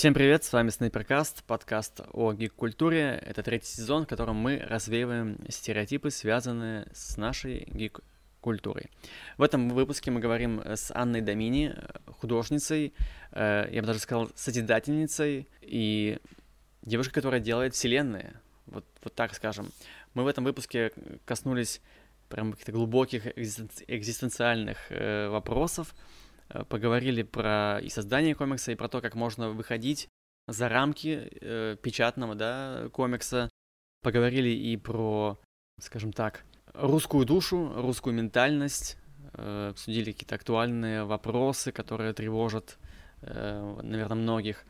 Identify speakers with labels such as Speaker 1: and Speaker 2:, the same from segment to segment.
Speaker 1: Всем привет, с вами Снайперкаст, подкаст о гик-культуре. Это третий сезон, в котором мы развеиваем стереотипы, связанные с нашей гик-культурой. В этом выпуске мы говорим с Анной Домини, художницей, э, я бы даже сказал, созидательницей и девушкой, которая делает вселенные. Вот, вот так скажем. Мы в этом выпуске коснулись прям каких-то глубоких экзистенциальных э, вопросов, поговорили про и создание комикса, и про то, как можно выходить за рамки э, печатного да, комикса. Поговорили и про, скажем так, русскую душу, русскую ментальность, э, обсудили какие-то актуальные вопросы, которые тревожат, э, наверное, многих.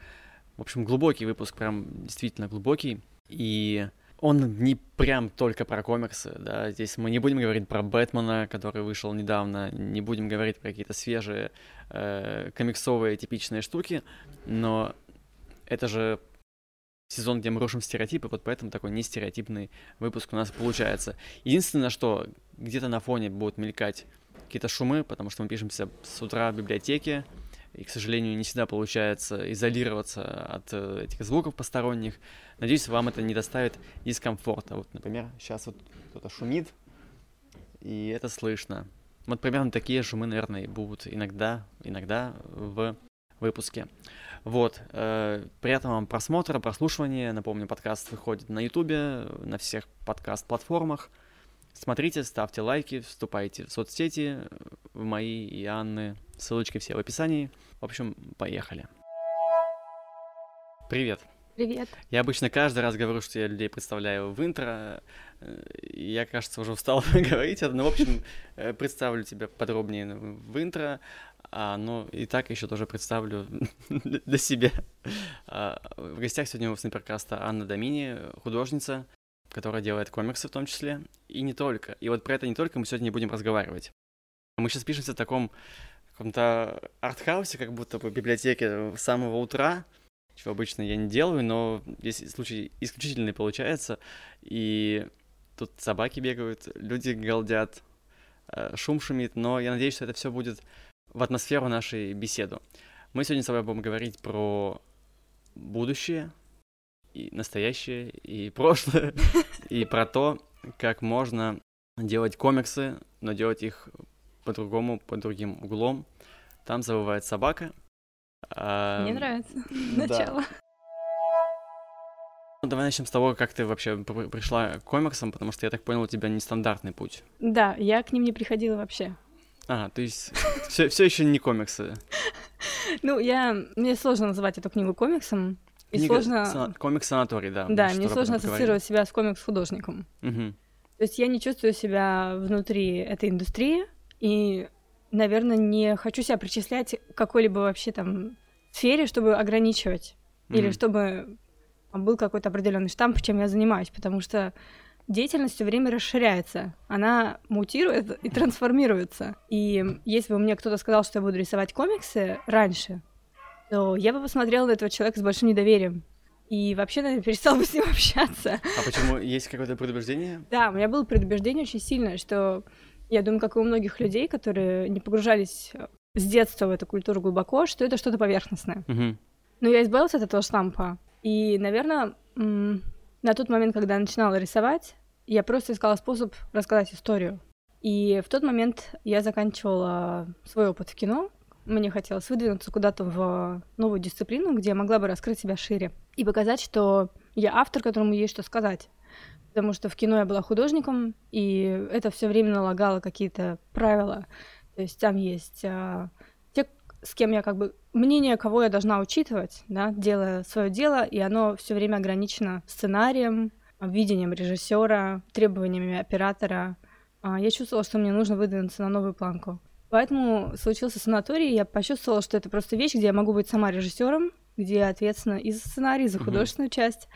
Speaker 1: В общем, глубокий выпуск, прям действительно глубокий. И он не прям только про комиксы, да, здесь мы не будем говорить про Бэтмена, который вышел недавно, не будем говорить про какие-то свежие э, комиксовые типичные штуки, но это же сезон, где мы рушим стереотипы, вот поэтому такой нестереотипный выпуск у нас получается. Единственное, что где-то на фоне будут мелькать какие-то шумы, потому что мы пишемся с утра в библиотеке, и, к сожалению, не всегда получается изолироваться от э, этих звуков посторонних. Надеюсь, вам это не доставит дискомфорта. Вот, например, сейчас вот кто-то шумит, и это слышно. Вот примерно такие шумы, наверное, будут иногда, иногда в выпуске. Вот. Э, приятного вам просмотра, прослушивания. Напомню, подкаст выходит на Ютубе, на всех подкаст-платформах. Смотрите, ставьте лайки, вступайте в соцсети, в мои и Анны. Ссылочки все в описании. В общем, поехали. Привет.
Speaker 2: Привет.
Speaker 1: Я обычно каждый раз говорю, что я людей представляю в интро. Я, кажется, уже устал говорить это, но, в общем, э, представлю тебя подробнее в интро, а, но и так еще тоже представлю для себя. А, в гостях сегодня у Снайперкаста Анна Домини, художница, которая делает комиксы в том числе, и не только. И вот про это не только мы сегодня не будем разговаривать. Мы сейчас пишемся в таком каком-то артхаусе, как будто в библиотеке с самого утра, чего обычно я не делаю, но здесь случай исключительный получается, и тут собаки бегают, люди галдят, э, шум шумит, но я надеюсь, что это все будет в атмосферу нашей беседы. Мы сегодня с тобой будем говорить про будущее, и настоящее, и прошлое, и про то, как можно делать комиксы, но делать их по-другому, под другим углом. Там завывает собака.
Speaker 2: Мне нравится начало.
Speaker 1: Ну, давай начнем с того, как ты вообще пришла к комиксам, потому что я так понял, у тебя нестандартный путь.
Speaker 2: Да, я к ним не приходила вообще.
Speaker 1: А, то есть все, все еще не комиксы.
Speaker 2: Ну, я мне сложно называть эту книгу комиксом, и Книга сложно...
Speaker 1: Сана... Комикс-санаторий, да.
Speaker 2: Да, мне сложно ассоциировать себя с комикс-художником.
Speaker 1: Угу.
Speaker 2: То есть я не чувствую себя внутри этой индустрии, и, наверное, не хочу себя причислять к какой-либо вообще там сфере, чтобы ограничивать, mm или чтобы был какой-то определенный штамп, чем я занимаюсь, потому что деятельность все время расширяется, она мутирует и трансформируется. И если бы мне кто-то сказал, что я буду рисовать комиксы раньше, то я бы посмотрела на этого человека с большим недоверием. И вообще, наверное, перестал бы с ним общаться.
Speaker 1: А почему? Есть какое-то предубеждение?
Speaker 2: Да, у меня было предубеждение очень сильное, что я думаю, как и у многих людей, которые не погружались с детства в эту культуру глубоко, что это что-то поверхностное.
Speaker 1: Угу.
Speaker 2: Но я избавилась от этого штампа. И, наверное, на тот момент, когда я начинала рисовать, я просто искала способ рассказать историю. И в тот момент я заканчивала свой опыт в кино, мне хотелось выдвинуться куда-то в новую дисциплину, где я могла бы раскрыть себя шире и показать, что я автор, которому есть что сказать. Потому что в кино я была художником, и это все время налагало какие-то правила. То есть там есть а, те, с кем я как бы мнение, кого я должна учитывать, да, делая свое дело, и оно все время ограничено сценарием, видением режиссера, требованиями оператора. А, я чувствовала, что мне нужно выдвинуться на новую планку. Поэтому случился санаторий, я почувствовала, что это просто вещь, где я могу быть сама режиссером, где я ответственна и за сценарий, и за художественную mm-hmm. часть,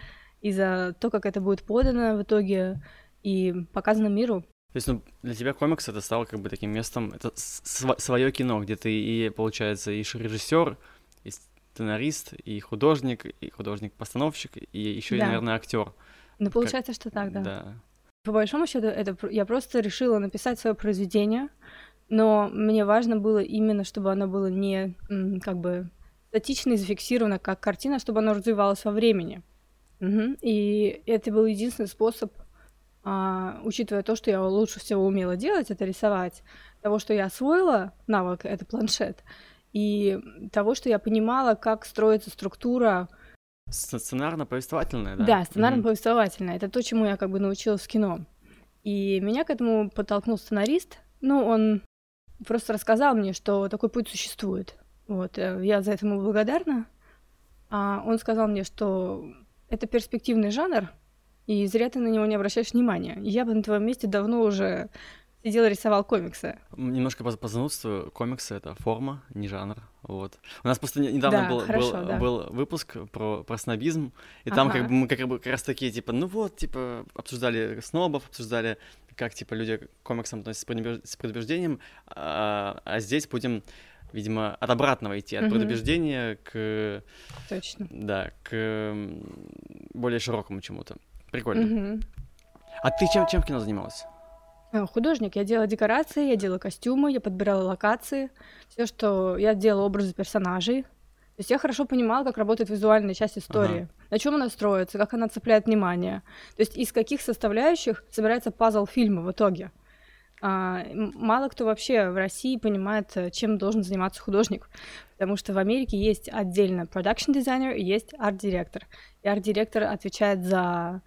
Speaker 2: и за то, как это будет подано в итоге и показано миру.
Speaker 1: То есть, ну, для тебя комикс это стало как бы таким местом, это св- свое кино, где ты и, получается, и режиссер, и сценарист, и художник, и художник-постановщик, и еще, да. и, наверное, актер.
Speaker 2: Ну, получается, как... что так, да.
Speaker 1: Да.
Speaker 2: По большому счету, это я просто решила написать свое произведение, но мне важно было именно, чтобы оно было не как бы статично и зафиксировано как картина, чтобы она развивалась во времени. Угу. И это был единственный способ, а, учитывая то, что я лучше всего умела делать, это рисовать, того, что я освоила навык, это планшет, и того, что я понимала, как строится структура
Speaker 1: Сценарно-повествовательная, да?
Speaker 2: Да, сценарно-повествовательная. Это то, чему я как бы научилась в кино. И меня к этому подтолкнул сценарист. Ну, он просто рассказал мне, что такой путь существует. Вот, э, я за это ему благодарна. А он сказал мне, что это перспективный жанр, и зря ты на него не обращаешь внимания. Я бы на твоем месте давно уже сидел и рисовал комиксы.
Speaker 1: Немножко по, по занудству, комиксы — это форма, не жанр. Вот. У нас просто недавно
Speaker 2: да,
Speaker 1: был,
Speaker 2: хорошо,
Speaker 1: был,
Speaker 2: да.
Speaker 1: был выпуск про, про снобизм, и там
Speaker 2: Ага.
Speaker 1: как бы мы как, бы как раз такие, типа, ну вот, типа, обсуждали снобов, обсуждали, как, типа, люди к комиксам относятся с предубеж- с предубеждением, а, а здесь будем, видимо, от обратного идти, от
Speaker 2: Мгм.
Speaker 1: предубеждения к,
Speaker 2: Точно.
Speaker 1: да, к более широкому чему-то. Прикольно.
Speaker 2: Мгм.
Speaker 1: А ты чем, чем в кино занималась?
Speaker 2: Э, Художник. Я делала декорации, я делала костюмы, я подбирала локации, все, что я делала образы персонажей. То есть я хорошо понимала, как работает визуальная часть истории, на чем она строится, как она цепляет внимание. То есть из каких составляющих собирается пазл фильма в итоге. А, мало кто вообще в России понимает, э, чем должен заниматься художник, потому что в Америке есть отдельно production дизайнер и есть арт-директор. И арт-директор отвечает за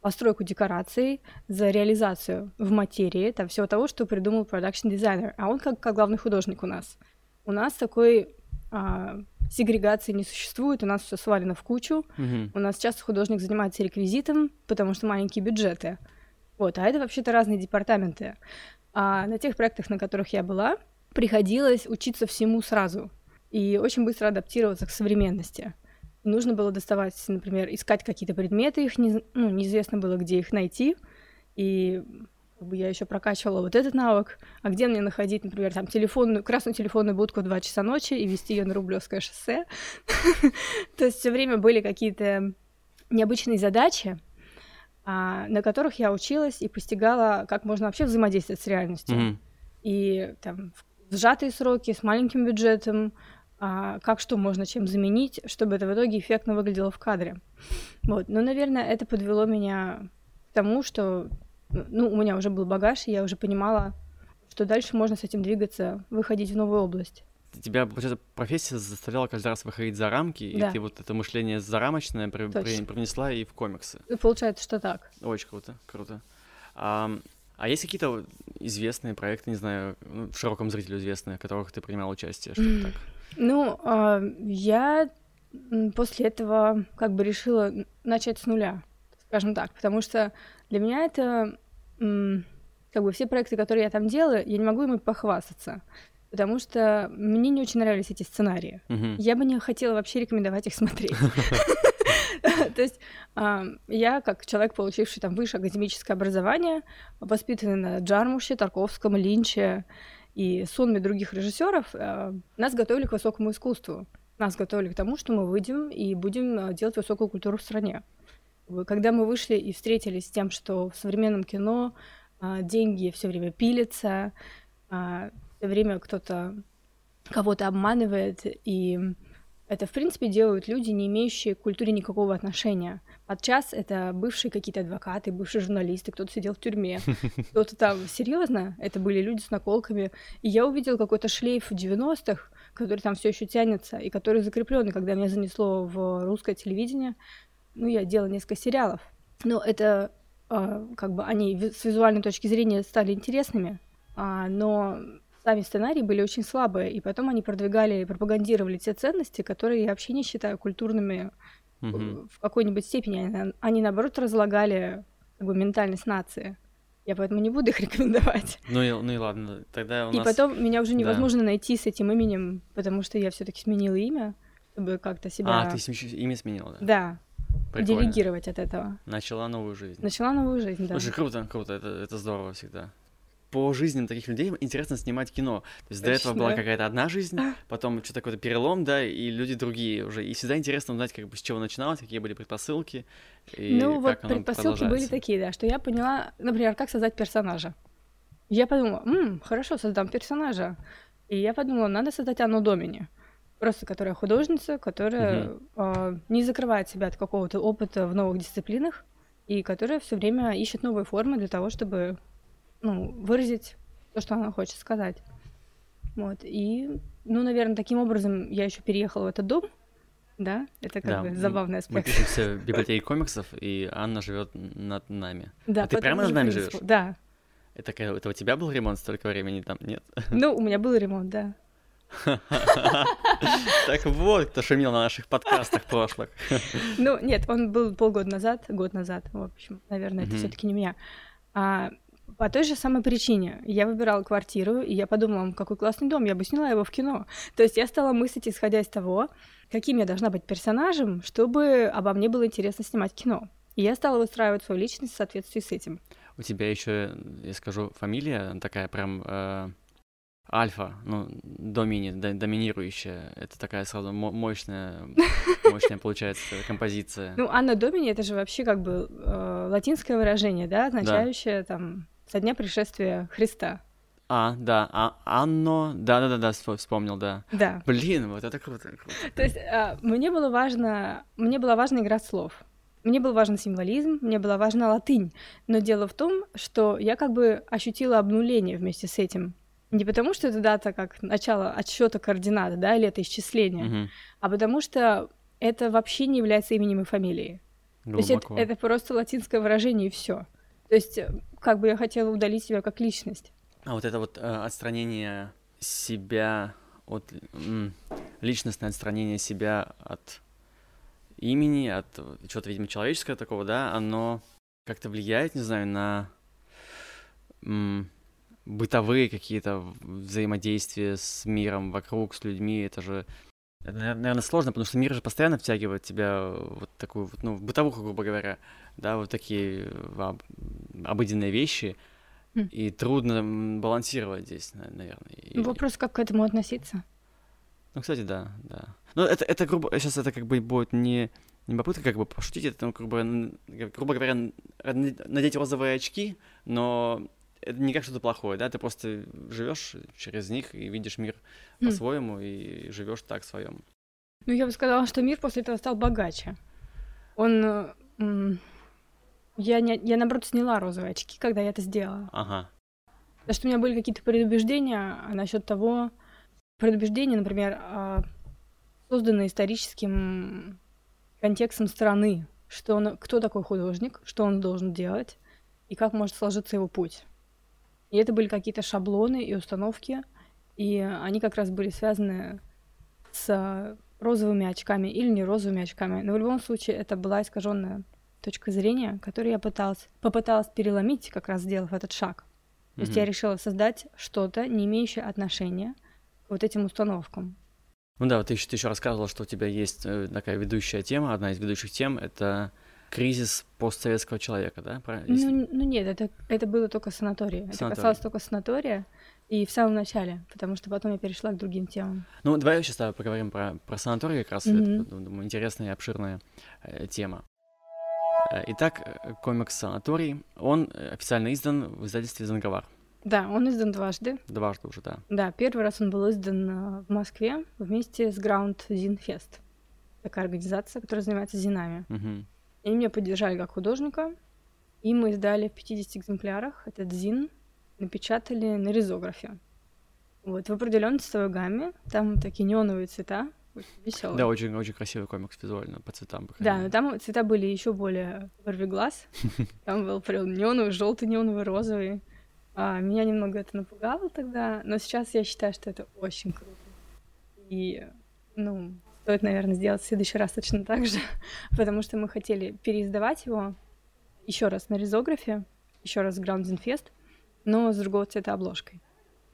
Speaker 2: постройку декораций, за реализацию в материи, там всего того, что придумал продакшн дизайнер, а он как, как главный художник у нас. У нас такой а, сегрегации не существует, у нас все свалено в кучу,
Speaker 1: Мгм.
Speaker 2: у нас часто художник занимается реквизитом, потому что маленькие бюджеты. Вот, а это вообще-то разные департаменты. А на тех проектах, на которых я была, приходилось учиться всему сразу и очень быстро адаптироваться к современности. Нужно было доставать, например, искать какие-то предметы, их не, ну, неизвестно было, где их найти. И я еще прокачивала вот этот навык. А где мне находить, например, там телефонную, красную телефонную будку в 2 часа ночи и вести ее на Рублевское шоссе. То есть все время были какие-то необычные задачи, на которых я училась и постигала, как можно вообще взаимодействовать с реальностью.
Speaker 1: Мгм.
Speaker 2: И там в сжатые сроки, с маленьким бюджетом, а, как что можно чем заменить, чтобы это в итоге эффектно выглядело в кадре. Вот. Но, наверное, это подвело меня к тому, что ну, у меня уже был багаж, и я уже понимала, что дальше можно с этим двигаться, выходить в новую область.
Speaker 1: Тебя, получается, профессия заставляла каждый раз выходить за рамки,
Speaker 2: Да.
Speaker 1: и ты вот это мощление зарамочное при- при-
Speaker 2: Точно.
Speaker 1: привнесла и в комиксы.
Speaker 2: Ну, Получается, что так.
Speaker 1: Очень круто, круто. А, а есть какие-то известные проекты, не знаю, ну, в широком зрителю известные, в которых ты принимал участие, что-то так?
Speaker 2: Ну, а, я после этого как бы решила начать с нуля, скажем так, потому что для меня это как бы все проекты, которые я там делаю, я не могу ими похвастаться, потому что мне не очень нравились эти сценарии.
Speaker 1: Мгм.
Speaker 2: Я бы не хотела вообще рекомендовать их смотреть. То есть я, как человек, получивший там высшее академическое образование, воспитанный на Джармуше, Тарковском, Линче и сонме других режиссеров, а, нас готовили к высокому искусству. Нас готовили к тому, что мы выйдем и будем а, делать высокую культуру в стране. Когда мы вышли и встретились с тем, что в современном кино а, деньги все время пилятся, все время кто-то кого-то обманывает, и это, в принципе, делают люди, не имеющие к культуре никакого отношения. Подчас это бывшие какие-то адвокаты, бывшие журналисты, кто-то сидел в тюрьме, кто-то там... Серьезно, это были люди с наколками. И я увидела какой-то шлейф 90-х, который там все еще тянется, и который закреплен. И когда меня занесло в русское телевидение, ну, я делала несколько сериалов. Но это а, как бы они с визуальной точки зрения стали интересными, а, но сами сценарии были очень слабые, и потом они продвигали и пропагандировали те ценности, которые я вообще не считаю культурными
Speaker 1: Мгм.
Speaker 2: в какой-нибудь степени. Они, они, наоборот, разлагали как бы, ментальность нации. Я поэтому не буду их рекомендовать.
Speaker 1: Ну и, ну и ладно, тогда у
Speaker 2: И
Speaker 1: нас...
Speaker 2: потом меня уже
Speaker 1: да.
Speaker 2: невозможно найти с этим именем, потому что я все-таки сменила имя, чтобы как-то себя...
Speaker 1: А, ты имя сменила, да?
Speaker 2: Да,
Speaker 1: Прикольно.
Speaker 2: делегировать от этого.
Speaker 1: Начала новую жизнь.
Speaker 2: Начала новую жизнь, да.
Speaker 1: Слушай, круто, круто, это, это здорово всегда. По жизням таких людей интересно снимать кино. То есть до этого была
Speaker 2: Точно.
Speaker 1: какая-то одна жизнь, потом что-то какой-то перелом, да, и люди другие уже. И всегда интересно узнать, как бы с чего начиналось, какие были предпосылки, и
Speaker 2: ну вот
Speaker 1: как оно
Speaker 2: предпосылки были такие, да, что я поняла, например, как создать персонажа. Я подумала, «М, хорошо, создам персонажа. И я подумала, надо создать Анну Домини. просто которая художница, которая
Speaker 1: Мгм.
Speaker 2: э, не закрывает себя от какого-то опыта в новых дисциплинах и которая все время ищет новые формы для того, чтобы ну, выразить то, что она хочет сказать. Вот. И, ну, наверное, таким образом я еще переехала в этот дом. Да, это как
Speaker 1: Да,
Speaker 2: бы забавный
Speaker 1: Мы
Speaker 2: аспект.
Speaker 1: пишемся в библиотеке комиксов, и Анна живет над нами.
Speaker 2: Да,
Speaker 1: А ты прямо над нами
Speaker 2: принципу.
Speaker 1: живешь?
Speaker 2: Да.
Speaker 1: Это, это у тебя был ремонт столько времени там, нет?
Speaker 2: Ну, у меня был ремонт, да.
Speaker 1: Так вот, кто шумел на наших подкастах прошлых.
Speaker 2: Ну, нет, он был полгода назад, год назад, в общем, наверное, это все-таки не меня. А, по той же самой причине. Я выбирала квартиру, и я подумала, «М, какой классный дом, я бы сняла его в кино. То есть я стала мыслить, исходя из того, каким я должна быть персонажем, чтобы обо мне было интересно снимать кино. И я стала выстраивать свою личность в соответствии с этим.
Speaker 1: У тебя еще, я скажу, фамилия такая прям э, альфа, ну, домини, до- доминирующая. Это такая сразу мо- мощная, мощная получается композиция.
Speaker 2: Ну, Анна Домини это же вообще как бы э, латинское выражение, да, означающее там со дня пришествия Христа.
Speaker 1: А, да, а, Анно, да-да-да, вспомнил, да.
Speaker 2: Да.
Speaker 1: Блин, вот это круто. круто.
Speaker 2: То есть а, мне было важно, мне была важна игра слов. Мне был важен символизм, мне была важна латынь. Но дело в том, что я как бы ощутила обнуление вместе с этим. Не потому, что это дата как начало отсчета координат, да, или это исчисление,
Speaker 1: Мгм.
Speaker 2: а потому что это вообще не является именем и фамилией. То есть это,
Speaker 1: Глубоко.
Speaker 2: это просто латинское выражение и все. То есть э, как бы я хотела удалить себя как личность.
Speaker 1: А вот это вот э, отстранение себя от личностное отстранение себя от имени, от чего-то, видимо, человеческого такого, да, оно как-то влияет, не знаю, на бытовые какие-то взаимодействия с миром вокруг, с людьми. Это же, это, наверное, сложно, потому что мир же постоянно втягивает тебя вот такую вот, ну, в бытовуху, грубо говоря, да, вот такие э, об- обыденные вещи.
Speaker 2: Хм.
Speaker 1: И трудно балансировать здесь, на- наверное. И-
Speaker 2: Вопрос, как к этому относиться.
Speaker 1: Ну, кстати, да, да. Но это, это грубо, сейчас это как бы будет не, не попытка как бы пошутить, это, ну, грубо, грубо говоря, надеть розовые очки, но это не как что-то плохое, да, ты просто живешь через них и видишь мир
Speaker 2: Хм.
Speaker 1: по-своему и живешь так своем.
Speaker 2: Ну, я бы сказала, что мир после этого стал богаче. Он... э, Я, не, я, наоборот, сняла розовые очки, когда я это сделала.
Speaker 1: Ага.
Speaker 2: Потому что у меня были какие-то предубеждения насчет того... Предубеждения, например, а, созданные историческим контекстом страны. Что он, кто такой художник, что он должен делать, и как может сложиться его путь. И это были какие-то шаблоны и установки, и они как раз были связаны с розовыми очками или не розовыми очками. Но в любом случае это была искаженная точка зрения, которую я пыталась, попыталась переломить, как раз сделав этот шаг. То есть я решила создать что-то, не имеющее отношения к вот этим установкам.
Speaker 1: Ну да, вот ты еще, ты еще рассказывала, что у тебя есть э, такая ведущая тема, одна из ведущих тем — это кризис постсоветского человека, да? Правильно?
Speaker 2: Ну, ну нет, это, это было только санатория. Это
Speaker 1: Санаторий.
Speaker 2: касалось только санатория и в самом начале, потому что потом я перешла к другим темам.
Speaker 1: Ну, давай сейчас с тобой поговорим про, про санаторий, как раз
Speaker 2: Мгм.
Speaker 1: это, думаю, интересная и обширная э, тема. Э, Итак, э, комикс «Санаторий», он э, официально издан в издательстве «Занговар».
Speaker 2: Да, он издан дважды.
Speaker 1: Дважды уже, да.
Speaker 2: Да, первый раз он был издан в Москве вместе с Ground Zin Fest. Такая организация, которая занимается зинами.
Speaker 1: Мгм.
Speaker 2: Они меня поддержали как художника. И мы издали в 50 экземплярах этот зин, напечатали на ризографе. Вот, в определенной цветовой гамме. Там такие неоновые цвета, очень веселые.
Speaker 1: Да, очень, очень красивый комикс визуально, по цветам. по
Speaker 2: Да, но там цвета были еще более вырви глаз. Там был прям неоновый, желтый, неоновый, розовый. А, меня немного это напугало тогда, но сейчас я считаю, что это очень круто. И, ну, стоит, наверное, сделать в следующий раз точно так же, потому что мы хотели переиздавать его еще раз на ризографе, еще раз в Ground Fest, но с другого цвета обложкой.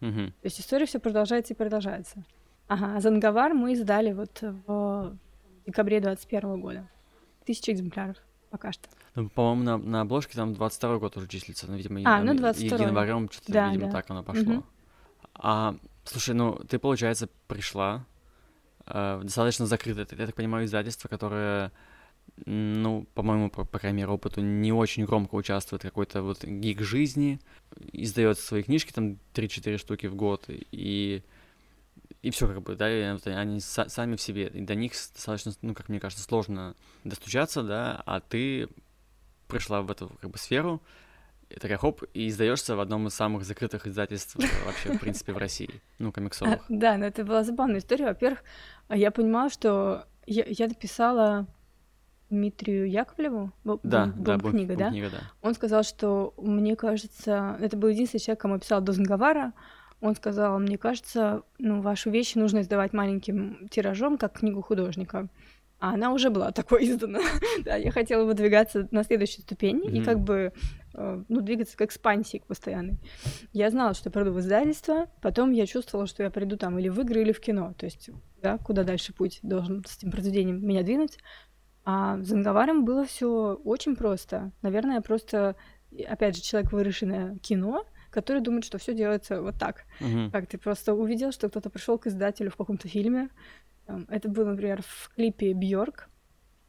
Speaker 1: Мгм.
Speaker 2: То есть история все продолжается и продолжается. Ага, а Занговар мы издали вот в декабре 21 года. Тысяча экземпляров пока что.
Speaker 1: Ну, по-моему, на, на обложке там 22 год уже числится, ну, видимо,
Speaker 2: А,
Speaker 1: там
Speaker 2: ну,
Speaker 1: и-
Speaker 2: 22-й.
Speaker 1: январем что-то,
Speaker 2: Да,
Speaker 1: видимо,
Speaker 2: да.
Speaker 1: так оно пошло.
Speaker 2: Мгм.
Speaker 1: А, слушай, ну, ты, получается, пришла э, достаточно закрытое, я так понимаю, издательство, которое, ну, по моему, по, по крайней мере, опыту, не очень громко участвует в какой-то вот гик жизни, издает свои книжки, там, 3-4 штуки в год, и, и все как бы, да, они сами в себе, и до них достаточно, ну, как мне кажется, сложно достучаться, да, а ты пришла в эту как бы сферу, такая хоп, и издаешься в одном из самых закрытых издательств вообще, в принципе, в России, ну, комиксовых.
Speaker 2: А, да, но это была забавная история. Во-первых, я понимала, что я, я написала Дмитрию Яковлеву,
Speaker 1: да, бом, да,
Speaker 2: бом, книга, да?
Speaker 1: книга, да?
Speaker 2: Он сказал, что мне кажется, это был единственный человек, кому я писала до Занговара, он сказал, мне кажется, ну, вашу вещь нужно издавать маленьким тиражом, как книгу художника. А она уже была такой издана. да, я хотела выдвигаться на следующую ступень mm-hmm. и как бы э, ну, двигаться к экспансии к постоянной. Я знала, что я приду в издательство, потом я чувствовала, что я приду там или в игры, или в кино. То есть, да, куда дальше путь должен с этим произведением меня двинуть. А с Занговаром было все очень просто. Наверное, просто, опять же, человек, выросший на кино, который думает, что все делается вот так.
Speaker 1: Uh-huh.
Speaker 2: Как ты просто увидел, что кто-то пришел к издателю в каком-то фильме. Это было, например, в клипе Бьорк,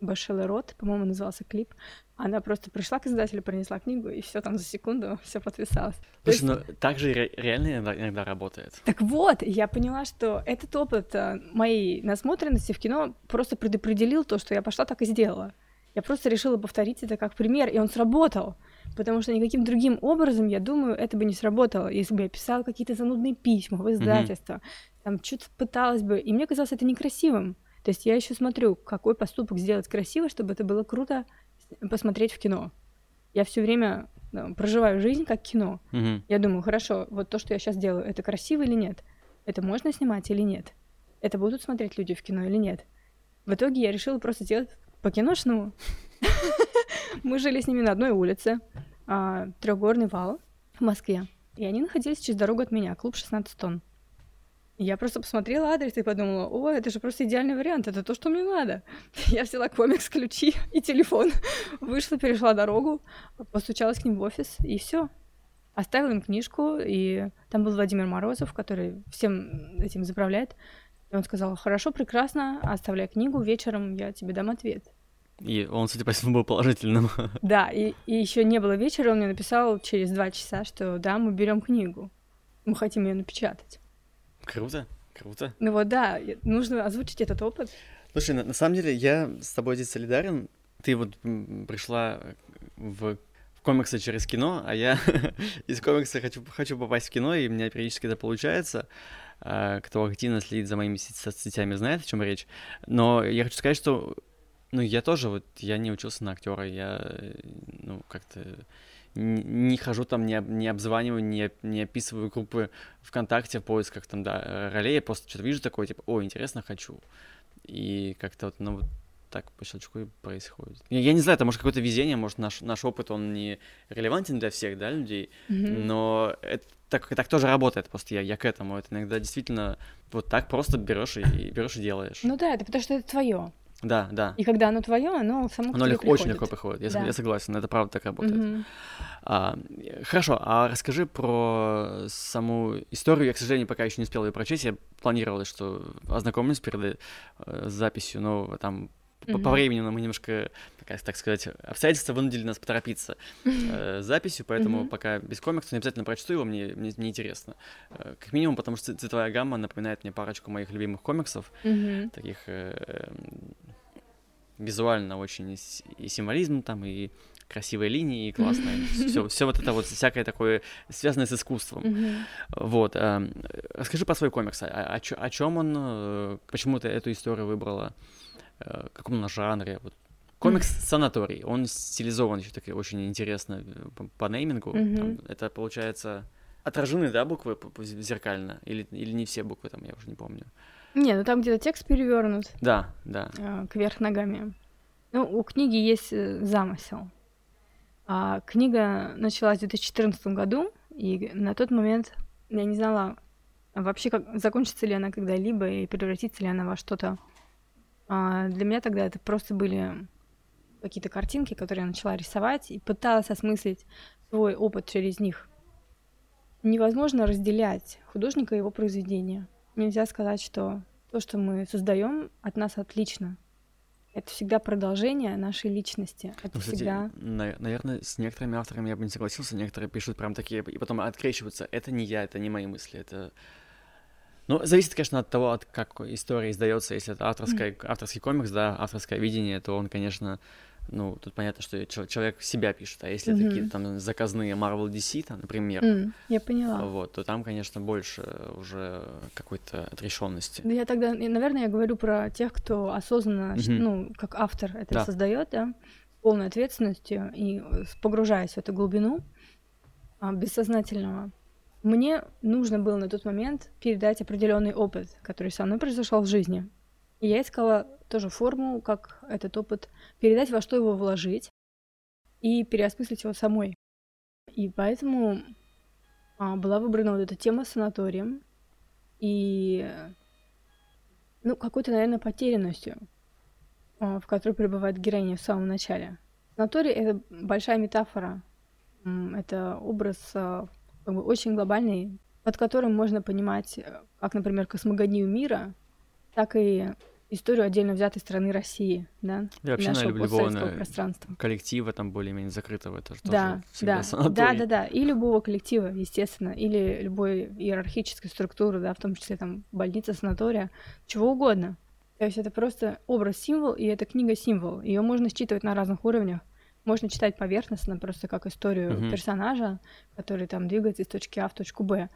Speaker 2: Башелла Рот, по-моему, назывался клип. Она просто пришла к издателю, принесла книгу, и все там за секунду все подписалось.
Speaker 1: Слушай, есть... ну так же ре- реально иногда, иногда работает.
Speaker 2: Так вот, я поняла, что этот опыт э, моей насмотренности в кино просто предопределил то, что я пошла так и сделала. Я просто решила повторить это как пример, и он сработал. Потому что никаким другим образом, я думаю, это бы не сработало, если бы я писала какие-то занудные письма в издательство, mm-hmm. там что-то пыталась бы. И мне казалось это некрасивым. То есть я еще смотрю, какой поступок сделать красиво, чтобы это было круто посмотреть в кино. Я все время да, проживаю жизнь как кино.
Speaker 1: Mm-hmm.
Speaker 2: Я думаю, хорошо, вот то, что я сейчас делаю, это красиво или нет? Это можно снимать или нет? Это будут смотреть люди в кино или нет? В итоге я решила просто сделать по-киношному. Мы жили с ними на одной улице, а, трехгорный вал в Москве. И они находились через дорогу от меня, клуб 16 тонн. Я просто посмотрела адрес и подумала, о, это же просто идеальный вариант, это то, что мне надо. Я взяла комикс, ключи и телефон, вышла, перешла дорогу, постучалась к ним в офис, и все. Оставила им книжку, и там был Владимир Морозов, который всем этим заправляет. И он сказал, хорошо, прекрасно, оставляй книгу, вечером я тебе дам ответ.
Speaker 1: И он, судя по всему, был положительным.
Speaker 2: Да, и, и еще не было вечера, он мне написал через два часа, что да, мы берем книгу. Мы хотим ее напечатать.
Speaker 1: Круто, круто.
Speaker 2: Ну вот да, нужно озвучить этот опыт.
Speaker 1: Слушай, на, на самом деле я с тобой здесь солидарен. Ты вот пришла в, в комиксы через кино, а я из комикса хочу, хочу попасть в кино, и у меня периодически это получается. А, кто активно следит за моими соцсетями, знает, о чем речь. Но я хочу сказать, что ну, я тоже, вот, я не учился на актера, я, ну, как-то не хожу там, не, не обзваниваю, не, не описываю группы ВКонтакте в поисках там, да, ролей, я просто что-то вижу такое, типа, о, интересно, хочу. И как-то вот, ну, вот так по щелчку и происходит. Я, я не знаю, это может какое-то везение, может наш, наш опыт, он не релевантен для всех, да, людей,
Speaker 2: mm-hmm.
Speaker 1: но это так, так тоже работает, просто я, я к этому. Это иногда действительно вот так просто берешь и берешь и делаешь.
Speaker 2: Ну да, это потому что это твое.
Speaker 1: Да, да.
Speaker 2: И когда оно твое, оно само
Speaker 1: оно легко,
Speaker 2: приходит.
Speaker 1: очень легко приходит. Я,
Speaker 2: да.
Speaker 1: я согласен, это правда так работает.
Speaker 2: Mm-hmm.
Speaker 1: А, хорошо, а расскажи про саму историю. Я, к сожалению, пока еще не успел ее прочесть. Я планировал, что ознакомлюсь перед э, записью, но там Mm-hmm. По времени мы немножко, так, так сказать, обстоятельства вынудили нас поторопиться э, с записью, поэтому mm-hmm. пока без комикса не обязательно прочту его, мне, мне не интересно. Э, как минимум, потому что цветовая гамма напоминает мне парочку моих любимых комиксов,
Speaker 2: mm-hmm.
Speaker 1: таких э, визуально очень и символизм там, и красивые линии, и классные. Все, все вот это вот всякое такое, связанное с искусством.
Speaker 2: Mm-hmm.
Speaker 1: Вот. Э, расскажи про свой комикс. О, о, о чем он? Э, почему ты эту историю выбрала? Э, каком на жанре. Вот. Комикс «Санаторий», он стилизован еще так очень интересно э, по, по неймингу.
Speaker 2: Mm-hmm.
Speaker 1: Там, это получается отражены, да, буквы зеркально? Или, или не все буквы там, я уже не помню.
Speaker 2: Не, ну там где-то текст перевернут.
Speaker 1: Да, да.
Speaker 2: Э, кверх ногами. Ну, у книги есть замысел. А книга началась в 2014 году, и на тот момент я не знала вообще, как закончится ли она когда-либо и превратится ли она во что-то а для меня тогда это просто были какие-то картинки, которые я начала рисовать и пыталась осмыслить свой опыт через них. Невозможно разделять художника и его произведения. Нельзя сказать, что то, что мы создаем, от нас отлично. Это всегда продолжение нашей личности. Это
Speaker 1: ну, кстати,
Speaker 2: всегда...
Speaker 1: на- наверное, с некоторыми авторами я бы не согласился. Некоторые пишут прям такие, и потом открещиваются. Это не я, это не мои мысли, это Ну, зависит, конечно, от того, от как история издается. Если это авторская, mm. авторский комикс, да, авторское видение, то он, конечно, ну, тут понятно, что человек себя пишет, а если mm-hmm. это какие-то там заказные Marvel DC, там, например,
Speaker 2: mm, я поняла.
Speaker 1: Вот, то там, конечно, больше уже какой-то отрешенности.
Speaker 2: Да, я тогда, наверное, я говорю про тех, кто осознанно, mm-hmm. ну, как автор это да. создает, да, полной ответственностью и погружаясь в эту глубину а, бессознательного. Мне нужно было на тот момент передать определенный опыт, который со мной произошел в жизни. И я искала тоже форму, как этот опыт передать, во что его вложить и переосмыслить его самой. И поэтому а, была выбрана вот эта тема с санаторием и, ну, какой-то, наверное, потерянностью, а, в которой пребывает героиня в самом начале. Санаторий — это большая метафора. Это образ а, как бы, очень глобальный, под которым можно понимать как, например, космогонию мира, так и историю отдельно взятой страны России, да,
Speaker 1: и вообще нашего любого пространства. коллектива там более-менее закрытого, это же
Speaker 2: да,
Speaker 1: тоже да,
Speaker 2: санаторий. Да, да, да, и любого коллектива, естественно, или любой иерархической структуры, да, в том числе там больница, санатория, чего угодно. То есть это просто образ-символ, и это книга-символ. Ее можно считывать на разных уровнях. Можно читать поверхностно, просто как историю uh-huh. персонажа, который там двигается из точки А в точку Б.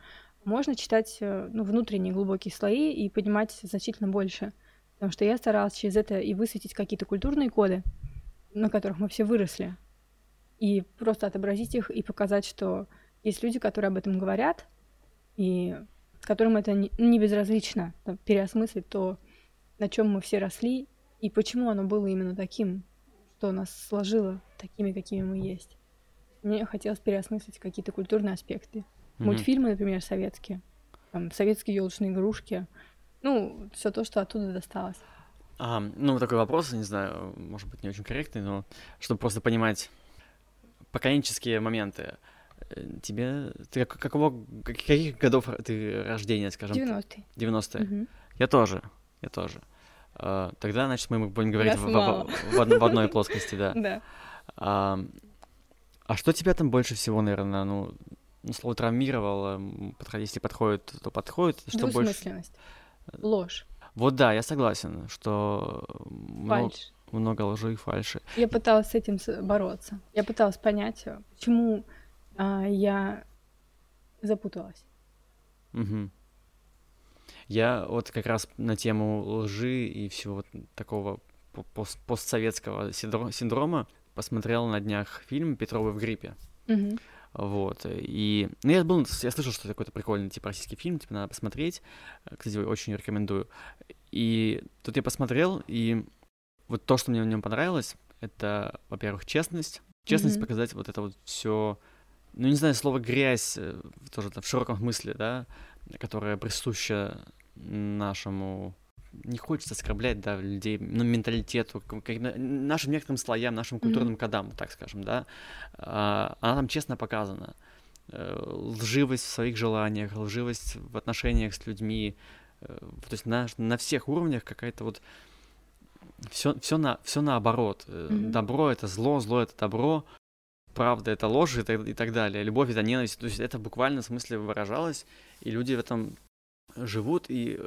Speaker 2: Можно читать э, ну, внутренние глубокие слои и понимать значительно больше. Потому что я старалась через это и высветить какие-то культурные коды, на которых мы все выросли, и просто отобразить их и показать, что есть люди, которые об этом говорят, и которым это не, безразлично, там, переосмыслить то, на чем мы все росли, и почему оно было именно таким, что нас сложило такими, какими мы есть. Мне хотелось переосмыслить какие-то культурные аспекты. Mm-hmm. Мультфильмы, например, советские, там, советские елочные игрушки — ну, все то, что оттуда досталось.
Speaker 1: А, ну, такой вопрос, не знаю, может быть, не очень корректный, но чтобы просто понимать поколенческие моменты. Э, тебе... Ты как, какого, каких годов ты рождения, скажем?
Speaker 2: 90-е.
Speaker 1: 90-е. Угу. Я тоже, я тоже. А, тогда, значит, мы будем говорить в, в, в, в, в одной плоскости, да.
Speaker 2: Да.
Speaker 1: А, а что тебя там больше всего, наверное, ну слово травмировало, если подходит, то подходит, что больше...
Speaker 2: Ложь.
Speaker 1: Вот да, я согласен, что много, много лжи и фальши.
Speaker 2: Я пыталась с этим бороться. Я пыталась понять, почему а, я запуталась.
Speaker 1: Угу. Я вот как раз на тему лжи и всего такого пост постсоветского синдрома посмотрел на днях фильм «Петровы в гриппе».
Speaker 2: Угу.
Speaker 1: Вот. И ну, я был, я слышал, что это какой-то прикольный типа российский фильм, типа надо посмотреть. Кстати, очень рекомендую. И тут я посмотрел, и вот то, что мне в нем понравилось, это, во-первых, честность. Честность mm-hmm. показать вот это вот все, ну не знаю, слово грязь э, тоже в широком смысле, да, которая присуща нашему не хочется оскорблять, да, людей, ну, менталитету, как, нашим некоторым слоям, нашим культурным mm-hmm. кодам, так скажем, да, а, она там честно показана. Э, лживость в своих желаниях, лживость в отношениях с людьми, э, то есть на, на всех уровнях какая-то вот все, все, на, все наоборот. Mm-hmm. Добро это зло, зло это добро, правда это ложь и так, и так далее, любовь это ненависть. То есть это буквально в смысле выражалось, и люди в этом живут, и,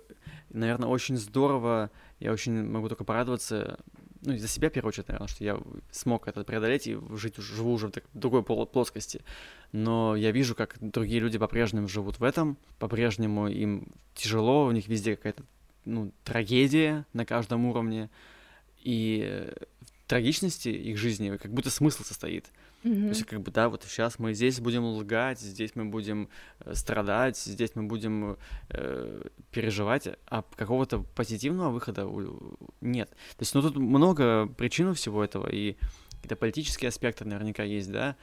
Speaker 1: наверное, очень здорово, я очень могу только порадоваться, ну, за себя, в первую очередь, наверное, что я смог это преодолеть и жить, живу уже в другой плоскости. Но я вижу, как другие люди по-прежнему живут в этом, по-прежнему им тяжело, у них везде какая-то, ну, трагедия на каждом уровне, и в трагичности их жизни как будто смысл состоит — Mm-hmm. То есть, как бы, да, вот сейчас мы здесь будем лгать, здесь мы будем э, страдать, здесь мы будем э, переживать, а какого-то позитивного выхода нет. То есть, ну, тут много причин всего этого, и какие-то политические аспекты наверняка есть, да,